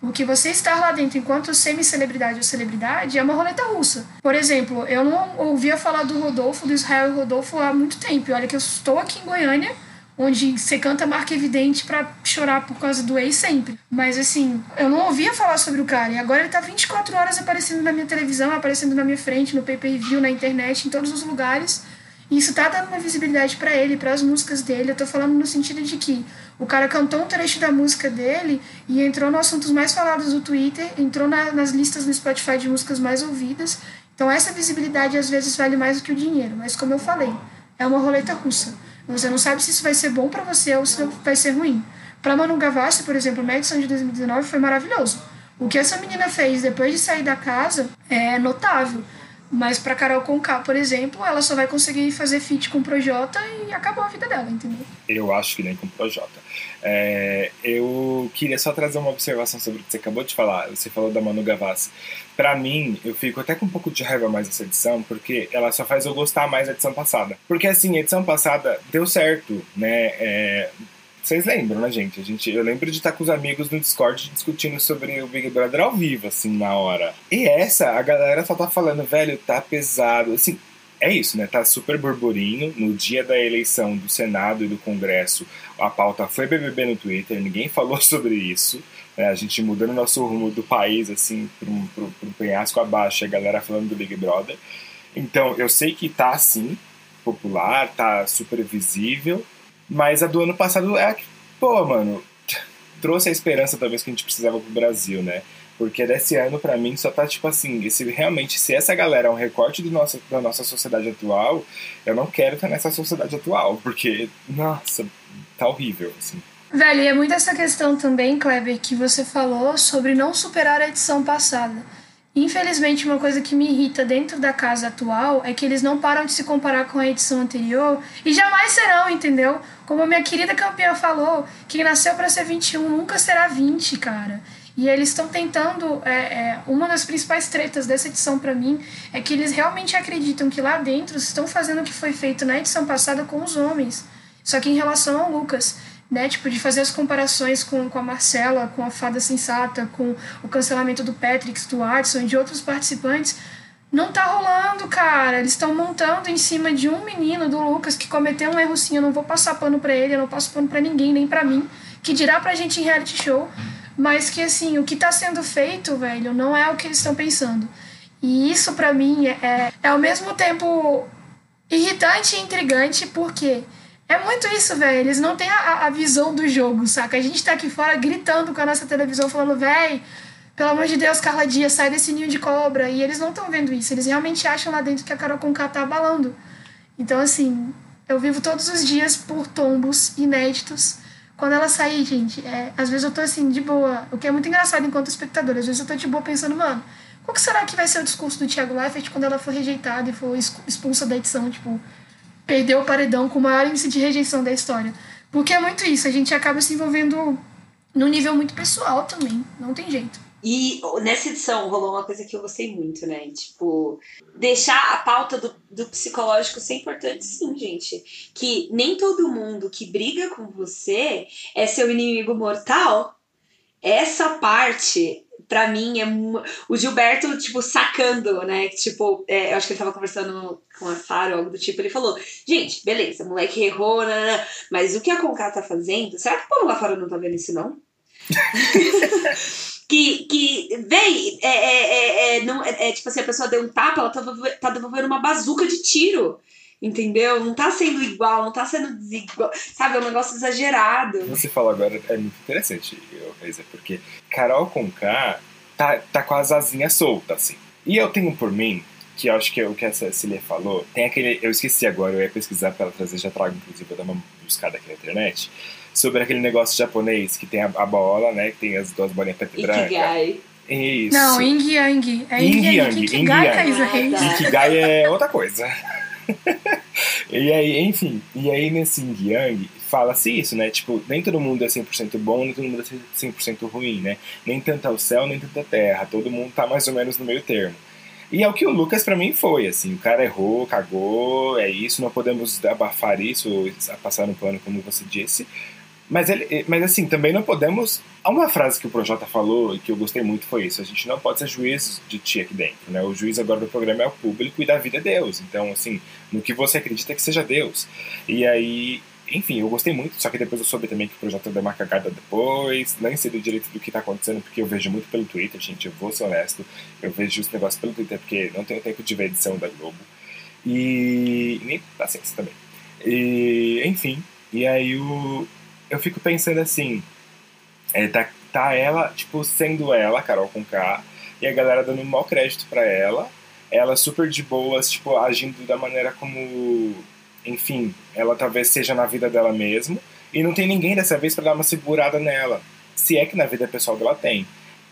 [SPEAKER 2] Porque você estar lá dentro enquanto semi-celebridade ou celebridade é uma roleta russa. Por exemplo, eu não ouvia falar do Rodolfo, do Israel Rodolfo há muito tempo. Olha que eu estou aqui em Goiânia onde você canta marca evidente para chorar por causa do ex sempre. Mas assim, eu não ouvia falar sobre o cara e agora ele tá 24 horas aparecendo na minha televisão, aparecendo na minha frente, no pay-per-view, na internet, em todos os lugares. E isso tá dando uma visibilidade para ele, para as músicas dele. Eu tô falando no sentido de que o cara cantou um trecho da música dele e entrou nos assuntos mais falados do Twitter, entrou na, nas listas no Spotify de músicas mais ouvidas. Então essa visibilidade às vezes vale mais do que o dinheiro, mas como eu falei, é uma roleta russa. Você não sabe se isso vai ser bom para você ou se vai ser ruim. Para Manu Gavassi, por exemplo, a edição de 2019 foi maravilhoso. O que essa menina fez depois de sair da casa é notável. Mas para Carol Conká, por exemplo, ela só vai conseguir fazer feat com o Projota e acabou a vida dela, entendeu?
[SPEAKER 4] Eu acho que nem com o Projota. É, eu queria só trazer uma observação sobre o que você acabou de falar. Você falou da Manu Gavassi. Para mim, eu fico até com um pouco de raiva mais dessa edição, porque ela só faz eu gostar mais da edição passada. Porque assim, a edição passada deu certo, né? É, vocês lembram, né, gente? A gente? Eu lembro de estar com os amigos no Discord discutindo sobre o Big Brother ao vivo, assim, na hora. E essa, a galera só tá falando, velho, tá pesado. Assim, é isso, né? Tá super burburinho. No dia da eleição do Senado e do Congresso, a pauta foi BBB no Twitter, ninguém falou sobre isso. Né? A gente mudando nosso rumo do país, assim, para um, penhasco abaixo, a galera falando do Big Brother. Então, eu sei que tá assim, popular, tá super visível, mas a do ano passado é que, pô, mano, trouxe a esperança talvez que a gente precisava pro Brasil, né? Porque desse ano, para mim, só tá tipo assim: esse, realmente, se essa galera é um recorte do nosso, da nossa sociedade atual, eu não quero estar nessa sociedade atual, porque, nossa, tá horrível, assim.
[SPEAKER 2] Velho, e é muito essa questão também, Kleber, que você falou sobre não superar a edição passada. Infelizmente, uma coisa que me irrita dentro da casa atual é que eles não param de se comparar com a edição anterior e jamais serão, entendeu? Como a minha querida campeã falou, quem nasceu para ser 21 nunca será 20, cara. E eles estão tentando. É, é, uma das principais tretas dessa edição para mim é que eles realmente acreditam que lá dentro estão fazendo o que foi feito na edição passada com os homens. Só que em relação ao Lucas, né? Tipo, de fazer as comparações com, com a Marcela, com a Fada Sensata, com o cancelamento do Patrick, do Watson e de outros participantes. Não tá rolando, cara. Eles estão montando em cima de um menino, do Lucas, que cometeu um erro sim. Eu não vou passar pano pra ele, eu não passo pano pra ninguém, nem pra mim. Que dirá pra gente em reality show. Mas que, assim, o que tá sendo feito, velho, não é o que eles estão pensando. E isso, para mim, é, é ao mesmo tempo irritante e intrigante, porque é muito isso, velho. Eles não têm a, a visão do jogo, saca? A gente tá aqui fora gritando com a nossa televisão, falando, velho, pelo amor de Deus, Carla Dias, sai desse ninho de cobra. E eles não estão vendo isso. Eles realmente acham lá dentro que a Carol Conká tá abalando. Então, assim, eu vivo todos os dias por tombos inéditos. Quando ela sair, gente, é, às vezes eu tô assim, de boa. O que é muito engraçado enquanto espectador. Às vezes eu tô de boa pensando, mano, qual que será que vai ser o discurso do Thiago Leifert quando ela for rejeitada e for expulsa da edição? Tipo, perdeu o paredão com o maior índice de rejeição da história. Porque é muito isso, a gente acaba se envolvendo num nível muito pessoal também, não tem jeito.
[SPEAKER 3] E nessa edição rolou uma coisa que eu gostei muito, né? Tipo, deixar a pauta do, do psicológico ser importante, sim, gente. Que nem todo mundo que briga com você é seu inimigo mortal. Essa parte pra mim, é o Gilberto, tipo, sacando, né? Tipo, é, eu acho que ele tava conversando com a Faro, algo do tipo, ele falou: gente, beleza, moleque errou, né, mas o que a Conká tá fazendo? Será que o povo lá fora não tá vendo isso, não? que, que vem, é, é, é, é, não, é, é, tipo assim, a pessoa deu um tapa, ela tá, tá devolvendo uma bazuca de tiro. Entendeu? Não tá sendo igual, não tá sendo desigual. Sabe, é um negócio exagerado.
[SPEAKER 4] Você falou agora, é muito interessante, Reisa, porque Carol com K tá, tá com as asinhas soltas, assim. E eu tenho por mim, que eu acho que é o que a Cecília falou, tem aquele. Eu esqueci agora, eu ia pesquisar pra ela trazer, já trago, inclusive, eu dar uma buscada aqui na internet. Sobre aquele negócio japonês que tem a, a bola, né? Que tem as duas bolinhas preta e branca. Isso.
[SPEAKER 2] Não, Yin Yang. É Yin Yang. Ikigai, Thaisa Reis.
[SPEAKER 4] Ikigai é outra coisa. e aí, enfim, e aí nesse Yin Yang fala-se isso, né? Tipo, nem todo mundo é 100% bom, nem todo mundo é 100% ruim, né? Nem tanto o céu, nem tanto a terra. Todo mundo tá mais ou menos no meio termo. E é o que o Lucas para mim foi, assim, o cara errou, cagou, é isso, não podemos abafar isso, passar no plano como você disse, mas, ele, mas assim, também não podemos. Uma frase que o Projota falou e que eu gostei muito foi isso: a gente não pode ser juiz de ti aqui dentro. Né? O juiz agora do programa é o público e da vida é Deus. Então, assim, no que você acredita que seja Deus. E aí, enfim, eu gostei muito, só que depois eu soube também que o Projota deu uma cagada depois. Nem sei do direito do que tá acontecendo, porque eu vejo muito pelo Twitter, gente. Eu vou ser honesto. Eu vejo os negócios pelo Twitter, porque não tenho tempo de ver edição da Globo. E. nem paciência também. E, enfim. E aí o, eu fico pensando assim, é, tá, tá ela, tipo, sendo ela, Carol com K, e a galera dando mau crédito para ela, ela super de boas, tipo, agindo da maneira como, enfim, ela talvez seja na vida dela mesmo, e não tem ninguém dessa vez para dar uma segurada nela, se é que na vida pessoal dela tem.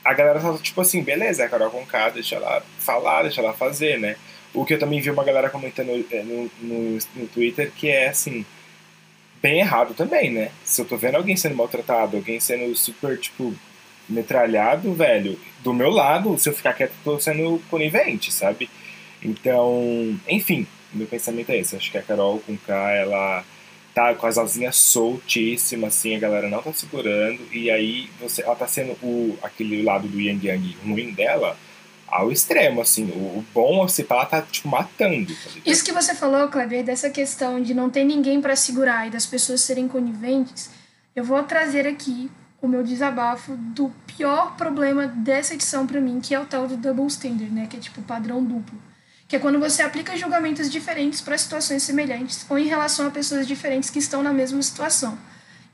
[SPEAKER 4] A galera tá tipo assim, beleza, é a Carol com K, deixa ela falar, deixa ela fazer, né? O que eu também vi uma galera comentando é, no, no, no Twitter que é assim, bem errado também, né? Se eu tô vendo alguém sendo maltratado, alguém sendo super, tipo, metralhado, velho, do meu lado, se eu ficar quieto, tô sendo conivente, sabe? Então, enfim, meu pensamento é esse. Acho que a Carol com K, ela tá com as asinhas soltíssimas, assim, a galera não tá segurando, e aí você, ela tá sendo o, aquele lado do Yang Yang ruim dela ao extremo, assim. O, o bom, se falar, tá, tipo, matando. Tá
[SPEAKER 2] Isso que você falou, Kleber, dessa questão de não ter ninguém para segurar e das pessoas serem coniventes, eu vou trazer aqui o meu desabafo do pior problema dessa edição para mim, que é o tal do double standard, né? Que é tipo padrão duplo. Que é quando você aplica julgamentos diferentes para situações semelhantes ou em relação a pessoas diferentes que estão na mesma situação.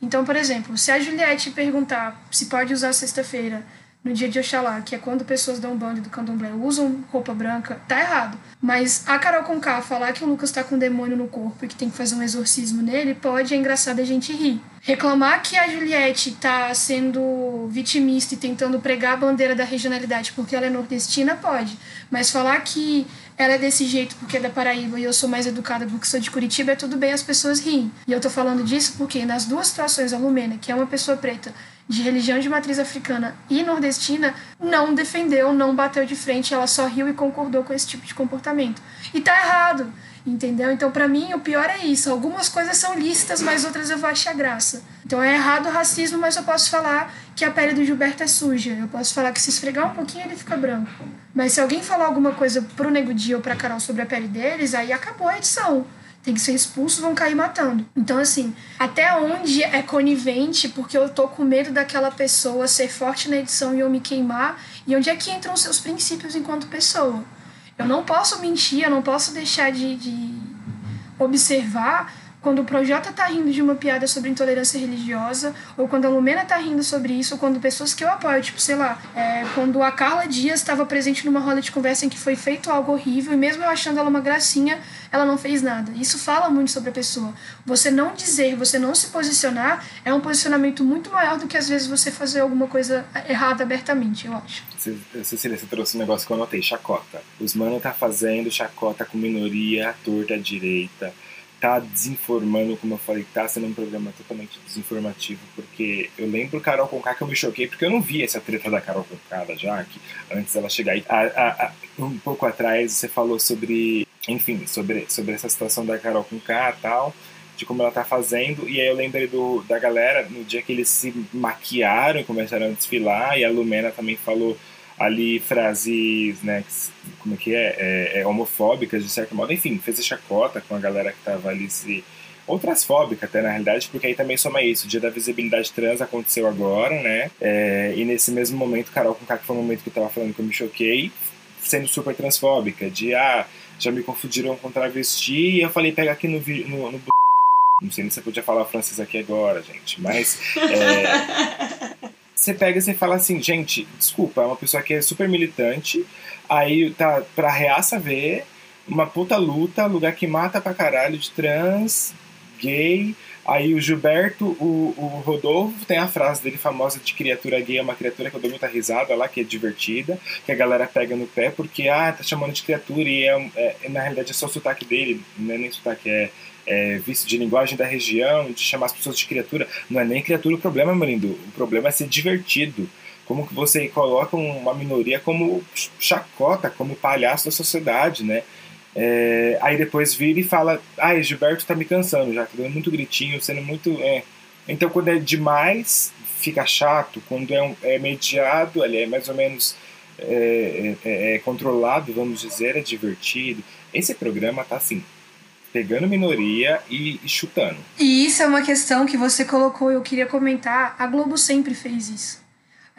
[SPEAKER 2] Então, por exemplo, se a Juliette perguntar se pode usar sexta-feira no dia de Oxalá, que é quando pessoas dão bando do candomblé usam roupa branca, tá errado. Mas a Carol Conká falar que o Lucas tá com um demônio no corpo e que tem que fazer um exorcismo nele, pode, é engraçado a gente rir. Reclamar que a Juliette tá sendo vitimista e tentando pregar a bandeira da regionalidade porque ela é nordestina, pode. Mas falar que ela é desse jeito porque é da Paraíba e eu sou mais educada porque sou de Curitiba, é tudo bem, as pessoas riem. E eu tô falando disso porque nas duas situações, a Lumena, que é uma pessoa preta, de religião de matriz africana e nordestina não defendeu, não bateu de frente, ela só riu e concordou com esse tipo de comportamento. E tá errado, entendeu? Então, para mim, o pior é isso. Algumas coisas são lícitas, mas outras eu vou achar graça. Então, é errado o racismo, mas eu posso falar que a pele do Gilberto é suja. Eu posso falar que se esfregar um pouquinho ele fica branco. Mas se alguém falar alguma coisa pro Nego Dia ou pra Carol sobre a pele deles, aí acabou a edição tem que ser expulso, vão cair matando. Então, assim, até onde é conivente, porque eu tô com medo daquela pessoa ser forte na edição e eu me queimar, e onde é que entram os seus princípios enquanto pessoa? Eu não posso mentir, eu não posso deixar de, de observar quando o Projota tá rindo de uma piada sobre intolerância religiosa, ou quando a Lumena tá rindo sobre isso, ou quando pessoas que eu apoio, tipo, sei lá, é, quando a Carla Dias estava presente numa roda de conversa em que foi feito algo horrível, e mesmo eu achando ela uma gracinha, ela não fez nada. Isso fala muito sobre a pessoa. Você não dizer, você não se posicionar, é um posicionamento muito maior do que às vezes você fazer alguma coisa errada abertamente, eu acho.
[SPEAKER 4] Cecília, você trouxe um negócio que eu anotei, chacota. Os mano tá fazendo chacota com minoria, torta direita tá desinformando, como eu falei, tá sendo um programa totalmente desinformativo, porque eu lembro Carol Conká que eu me choquei, porque eu não vi essa treta da Carol Conká, da Jaque, antes dela chegar. A, a, a, um pouco atrás você falou sobre, enfim, sobre, sobre essa situação da Carol Conká e tal, de como ela tá fazendo, e aí eu lembrei do, da galera, no dia que eles se maquiaram e começaram a desfilar, e a Lumena também falou ali frases, né, como é que é, é, é homofóbicas de certo modo, enfim, fez a chacota com a galera que tava ali se ou transfóbica até na realidade, porque aí também soma isso. O dia da visibilidade trans aconteceu agora, né? É, e nesse mesmo momento, Carol com que foi um momento que eu tava falando que eu me choquei, sendo super transfóbica, de ah, já me confundiram com travesti, e eu falei, pega aqui no, no, no não sei nem se você podia falar francês aqui agora, gente, mas é, você pega e fala assim, gente, desculpa, é uma pessoa que é super militante, aí tá pra reaça ver, uma puta luta, lugar que mata pra caralho de trans, gay. Aí o Gilberto, o, o Rodolfo, tem a frase dele famosa de criatura gay é uma criatura que eu dou muita risada lá, que é divertida, que a galera pega no pé porque, ah, tá chamando de criatura e é, é na realidade é só o sotaque dele, não é nem sotaque, é é, vício de linguagem da região, de chamar as pessoas de criatura. Não é nem criatura o problema, Marindo. O problema é ser divertido. Como que você coloca uma minoria como chacota, como palhaço da sociedade, né? É, aí depois vira e fala, ai, Gilberto tá me cansando já, tá dando muito gritinho, sendo muito... É. Então quando é demais, fica chato. Quando é, um, é mediado, ele é mais ou menos... É, é, é, controlado, vamos dizer, é divertido. Esse programa tá assim, pegando minoria e, e, chutando.
[SPEAKER 2] E isso é uma questão que você colocou, eu queria comentar. A Globo sempre fez isso.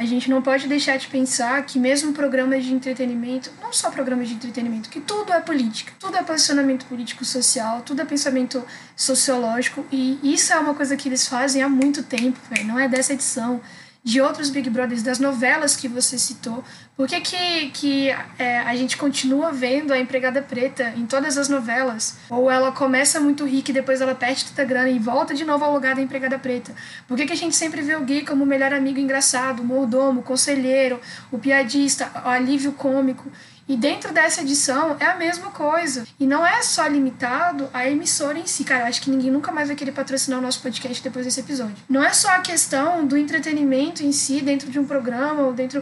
[SPEAKER 2] A gente não pode deixar de pensar que mesmo programas de entretenimento, não só programas de entretenimento, que tudo é política, tudo é posicionamento político social, tudo é pensamento sociológico e isso é uma coisa que eles fazem há muito tempo, véio, não é dessa edição de outros Big Brothers, das novelas que você citou. Por que, que, que é, a gente continua vendo a empregada preta em todas as novelas? Ou ela começa muito rica e depois ela perde toda a grana e volta de novo ao lugar da empregada preta? Por que, que a gente sempre vê o gay como o melhor amigo engraçado, o mordomo, o conselheiro, o piadista, o alívio cômico? E dentro dessa edição é a mesma coisa. E não é só limitado à emissora em si. Cara, acho que ninguém nunca mais vai querer patrocinar o nosso podcast depois desse episódio. Não é só a questão do entretenimento em si, dentro de um programa, ou dentro.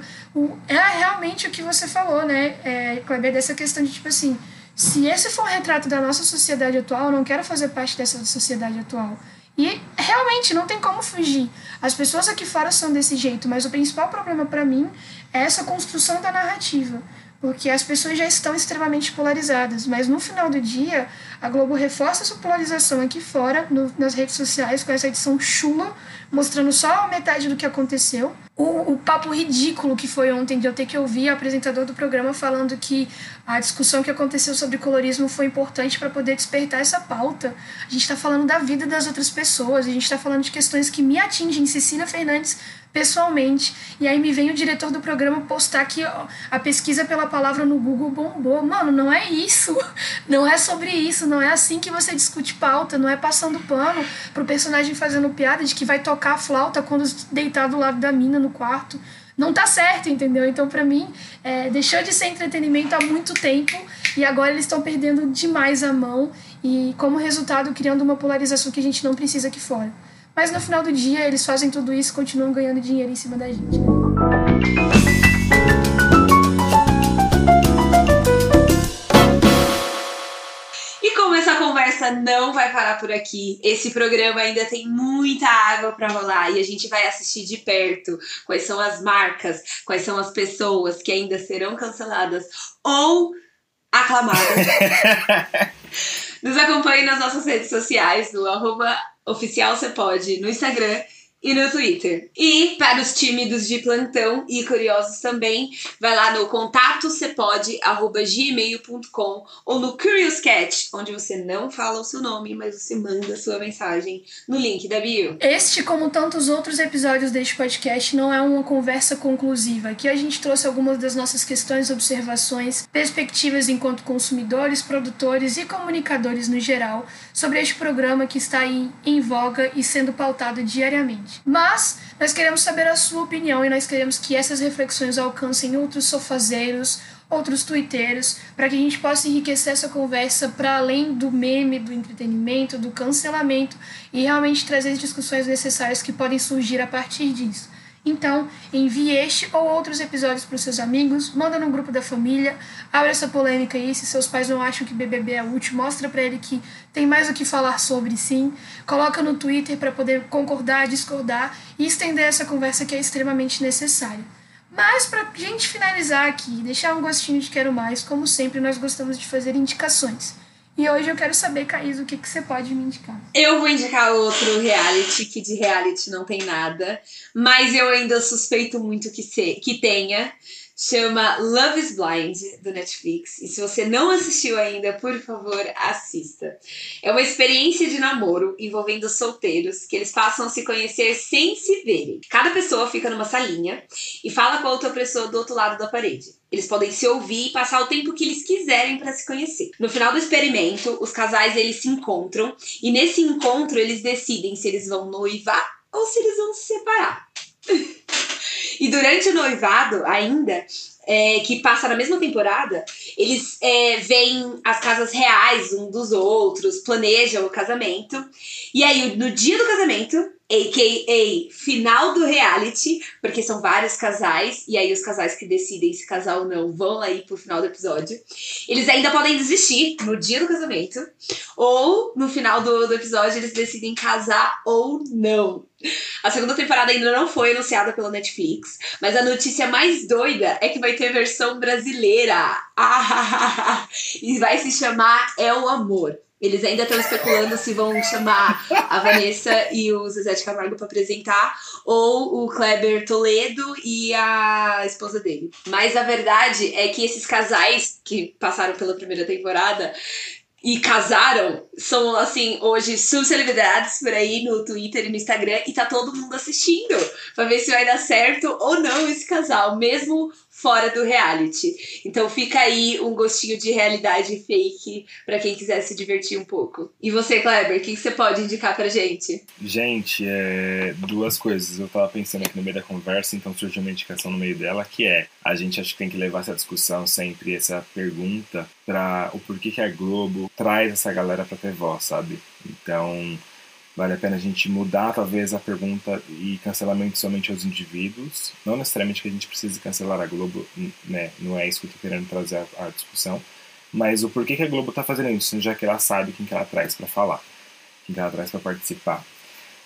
[SPEAKER 2] É realmente o que você falou, né, é, Kleber, dessa questão de tipo assim. Se esse for um retrato da nossa sociedade atual, eu não quero fazer parte dessa sociedade atual. E realmente não tem como fugir. As pessoas aqui fora são desse jeito, mas o principal problema para mim é essa construção da narrativa. Porque as pessoas já estão extremamente polarizadas, mas no final do dia, a Globo reforça essa polarização aqui fora, no, nas redes sociais, com essa edição chula, mostrando só a metade do que aconteceu. O, o papo ridículo que foi ontem de eu ter que ouvir o apresentador do programa falando que a discussão que aconteceu sobre colorismo foi importante para poder despertar essa pauta. A gente está falando da vida das outras pessoas, a gente está falando de questões que me atingem. Cecília Fernandes pessoalmente. E aí me vem o diretor do programa postar que a pesquisa pela palavra no Google bombou. Mano, não é isso. Não é sobre isso. Não é assim que você discute pauta. Não é passando pano pro personagem fazendo piada de que vai tocar a flauta quando deitar do lado da mina no quarto. Não tá certo, entendeu? Então, para mim, é, deixou de ser entretenimento há muito tempo e agora eles estão perdendo demais a mão e, como resultado, criando uma polarização que a gente não precisa aqui fora. Mas no final do dia, eles fazem tudo isso e continuam ganhando dinheiro em cima da gente.
[SPEAKER 3] Conversa não vai parar por aqui, esse programa ainda tem muita água para rolar e a gente vai assistir de perto quais são as marcas, quais são as pessoas que ainda serão canceladas ou aclamadas. Nos acompanhe nas nossas redes sociais, no arroba oficial você pode no Instagram e no Twitter. E para os tímidos de plantão e curiosos também, vai lá no contato gmail.com ou no Curious Cat, onde você não fala o seu nome, mas você manda a sua mensagem no link da bio.
[SPEAKER 2] Este, como tantos outros episódios deste podcast, não é uma conversa conclusiva. Aqui a gente trouxe algumas das nossas questões, observações, perspectivas enquanto consumidores, produtores e comunicadores no geral sobre este programa que está aí em voga e sendo pautado diariamente. Mas nós queremos saber a sua opinião e nós queremos que essas reflexões alcancem outros sofazeiros, outros twitteiros, para que a gente possa enriquecer essa conversa para além do meme, do entretenimento, do cancelamento e realmente trazer as discussões necessárias que podem surgir a partir disso. Então, envie este ou outros episódios para os seus amigos, manda no grupo da família, abre essa polêmica aí, se seus pais não acham que BBB é útil, mostra para ele que tem mais o que falar sobre sim, coloca no Twitter para poder concordar, discordar e estender essa conversa que é extremamente necessária. Mas para gente finalizar aqui, deixar um gostinho de quero mais, como sempre nós gostamos de fazer indicações. E hoje eu quero saber, Caís, o que, que você pode me indicar.
[SPEAKER 3] Eu vou indicar outro reality, que de reality não tem nada, mas eu ainda suspeito muito que, se, que tenha. Chama Love is Blind, do Netflix. E se você não assistiu ainda, por favor, assista. É uma experiência de namoro envolvendo solteiros que eles passam a se conhecer sem se verem. Cada pessoa fica numa salinha e fala com a outra pessoa do outro lado da parede. Eles podem se ouvir e passar o tempo que eles quiserem para se conhecer. No final do experimento, os casais eles se encontram e nesse encontro eles decidem se eles vão noivar ou se eles vão se separar. E durante o noivado, ainda, é, que passa na mesma temporada, eles é, veem as casas reais um dos outros, planejam o casamento. E aí, no dia do casamento, a.k.a. final do reality, porque são vários casais, e aí os casais que decidem se casar ou não vão aí pro final do episódio. Eles ainda podem desistir no dia do casamento, ou no final do, do episódio eles decidem casar ou não. A segunda temporada ainda não foi anunciada pela Netflix, mas a notícia mais doida é que vai ter versão brasileira. Ah, e vai se chamar É o Amor. Eles ainda estão especulando se vão chamar a Vanessa e o Zezé de Camargo para apresentar, ou o Kleber Toledo e a esposa dele. Mas a verdade é que esses casais que passaram pela primeira temporada e casaram são, assim, hoje subcelebridades por aí no Twitter e no Instagram e tá todo mundo assistindo pra ver se vai dar certo ou não esse casal, mesmo fora do reality. Então fica aí um gostinho de realidade fake para quem quiser se divertir um pouco. E você, Kleber, o que, você pode indicar pra gente?
[SPEAKER 4] Gente, é, duas coisas. Eu tava pensando aqui no meio da conversa, então surgiu uma indicação no meio dela, que é a gente acho que tem que levar essa discussão sempre, essa pergunta, para o porquê que a Globo traz essa galera pra ter voz, sabe? Então Vale a pena a gente mudar, talvez, a pergunta e cancelamento somente aos indivíduos. Não necessariamente que a gente precise cancelar a Globo, né? Não é isso que eu estou querendo trazer a, a, discussão. Mas o porquê que a Globo está fazendo isso, já que ela sabe quem que ela traz para falar, quem que ela traz para participar.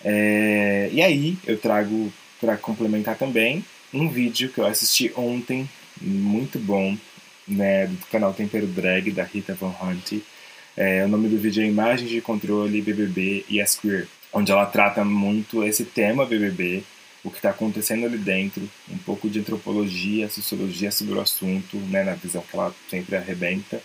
[SPEAKER 4] É, e aí eu trago para complementar também um vídeo que eu assisti ontem, muito bom, né, do canal Tempero Drag, da Rita Von Hunt. É, o nome do vídeo é Imagens de Controle, BBB e As Queer, onde ela trata muito esse tema BBB, o que está acontecendo ali dentro, um pouco de antropologia, sociologia sobre o assunto, né, na visão que ela sempre arrebenta.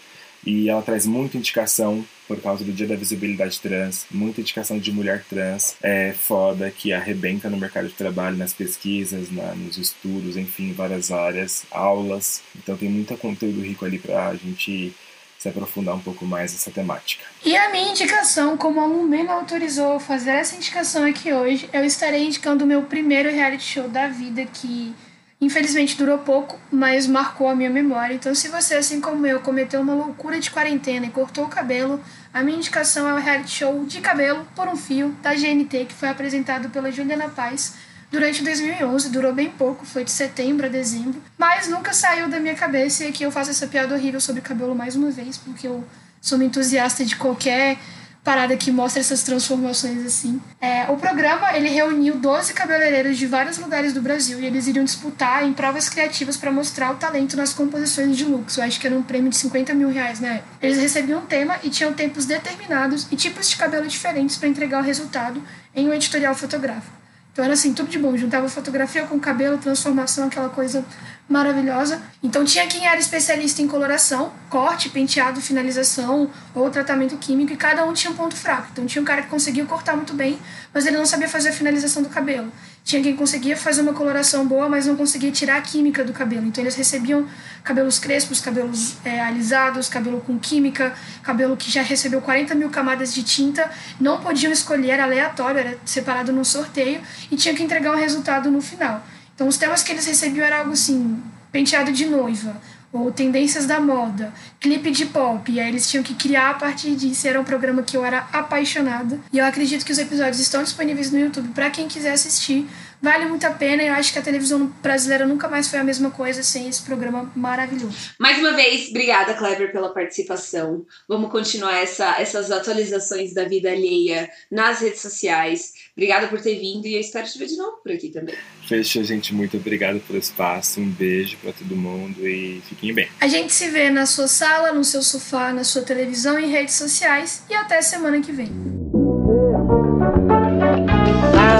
[SPEAKER 4] E ela traz muita indicação por causa do Dia da Visibilidade Trans, muita indicação de mulher trans é foda que arrebenta no mercado de trabalho, nas pesquisas, na, nos estudos, enfim, várias áreas, aulas. Então tem muito conteúdo rico ali para a gente se aprofundar um pouco mais nessa temática.
[SPEAKER 2] E a minha indicação, como a Lumena autorizou fazer essa indicação aqui hoje, eu estarei indicando o meu primeiro reality show da vida que infelizmente durou pouco, mas marcou a minha memória. Então, se você, assim como eu, cometeu uma loucura de quarentena e cortou o cabelo, a minha indicação é o reality show de cabelo por um fio da GNT, que foi apresentado pela Juliana Paz durante 2011, durou bem pouco, foi de setembro a dezembro, mas nunca saiu da minha cabeça e aqui eu faço essa piada horrível sobre cabelo mais uma vez, porque eu sou uma entusiasta de qualquer parada que mostra essas transformações assim. É, o programa ele reuniu 12 cabeleireiros de vários lugares do Brasil e eles iriam disputar em provas criativas para mostrar o talento nas composições de looks. Eu acho que era um prêmio de 50 mil reais né? Eles recebiam um tema e tinham tempos determinados e tipos de cabelo diferentes para entregar o resultado em um editorial fotográfico. Então era assim, tudo de bom. Juntava fotografia com cabelo, transformação, aquela coisa maravilhosa. Então tinha quem era especialista em coloração, corte, penteado, finalização ou tratamento químico, e cada um tinha um ponto fraco. Então tinha um cara que conseguia cortar muito bem, mas ele não sabia fazer a finalização do cabelo. Tinha quem conseguia fazer uma coloração boa, mas não conseguia tirar a química do cabelo. Então eles recebiam cabelos crespos, cabelos é, alisados, cabelo com química, cabelo que já recebeu 40 mil camadas de tinta. Não podiam escolher, era aleatório, era separado num sorteio e tinha que entregar um resultado no final. Então os temas que eles recebiam era algo assim, penteado de noiva, ou tendências da moda, clipe de pop, e aí eles tinham que criar a partir disso. Era um programa que eu era apaixonada. E eu acredito que os episódios estão disponíveis no YouTube para quem quiser assistir. Vale muito a pena. Eu acho que a televisão brasileira nunca mais foi a mesma coisa sem esse programa maravilhoso.
[SPEAKER 3] Mais uma vez, obrigada, Kleber, pela participação. Vamos continuar essa, essas atualizações da vida alheia nas redes sociais. Obrigada por ter vindo e eu espero te ver de novo por aqui também.
[SPEAKER 4] Fechou, gente. Muito obrigado pelo espaço. Um beijo para todo mundo e fiquem bem.
[SPEAKER 2] A gente se vê na sua sala, no seu sofá, na sua televisão e redes sociais. E até semana que vem. Ah,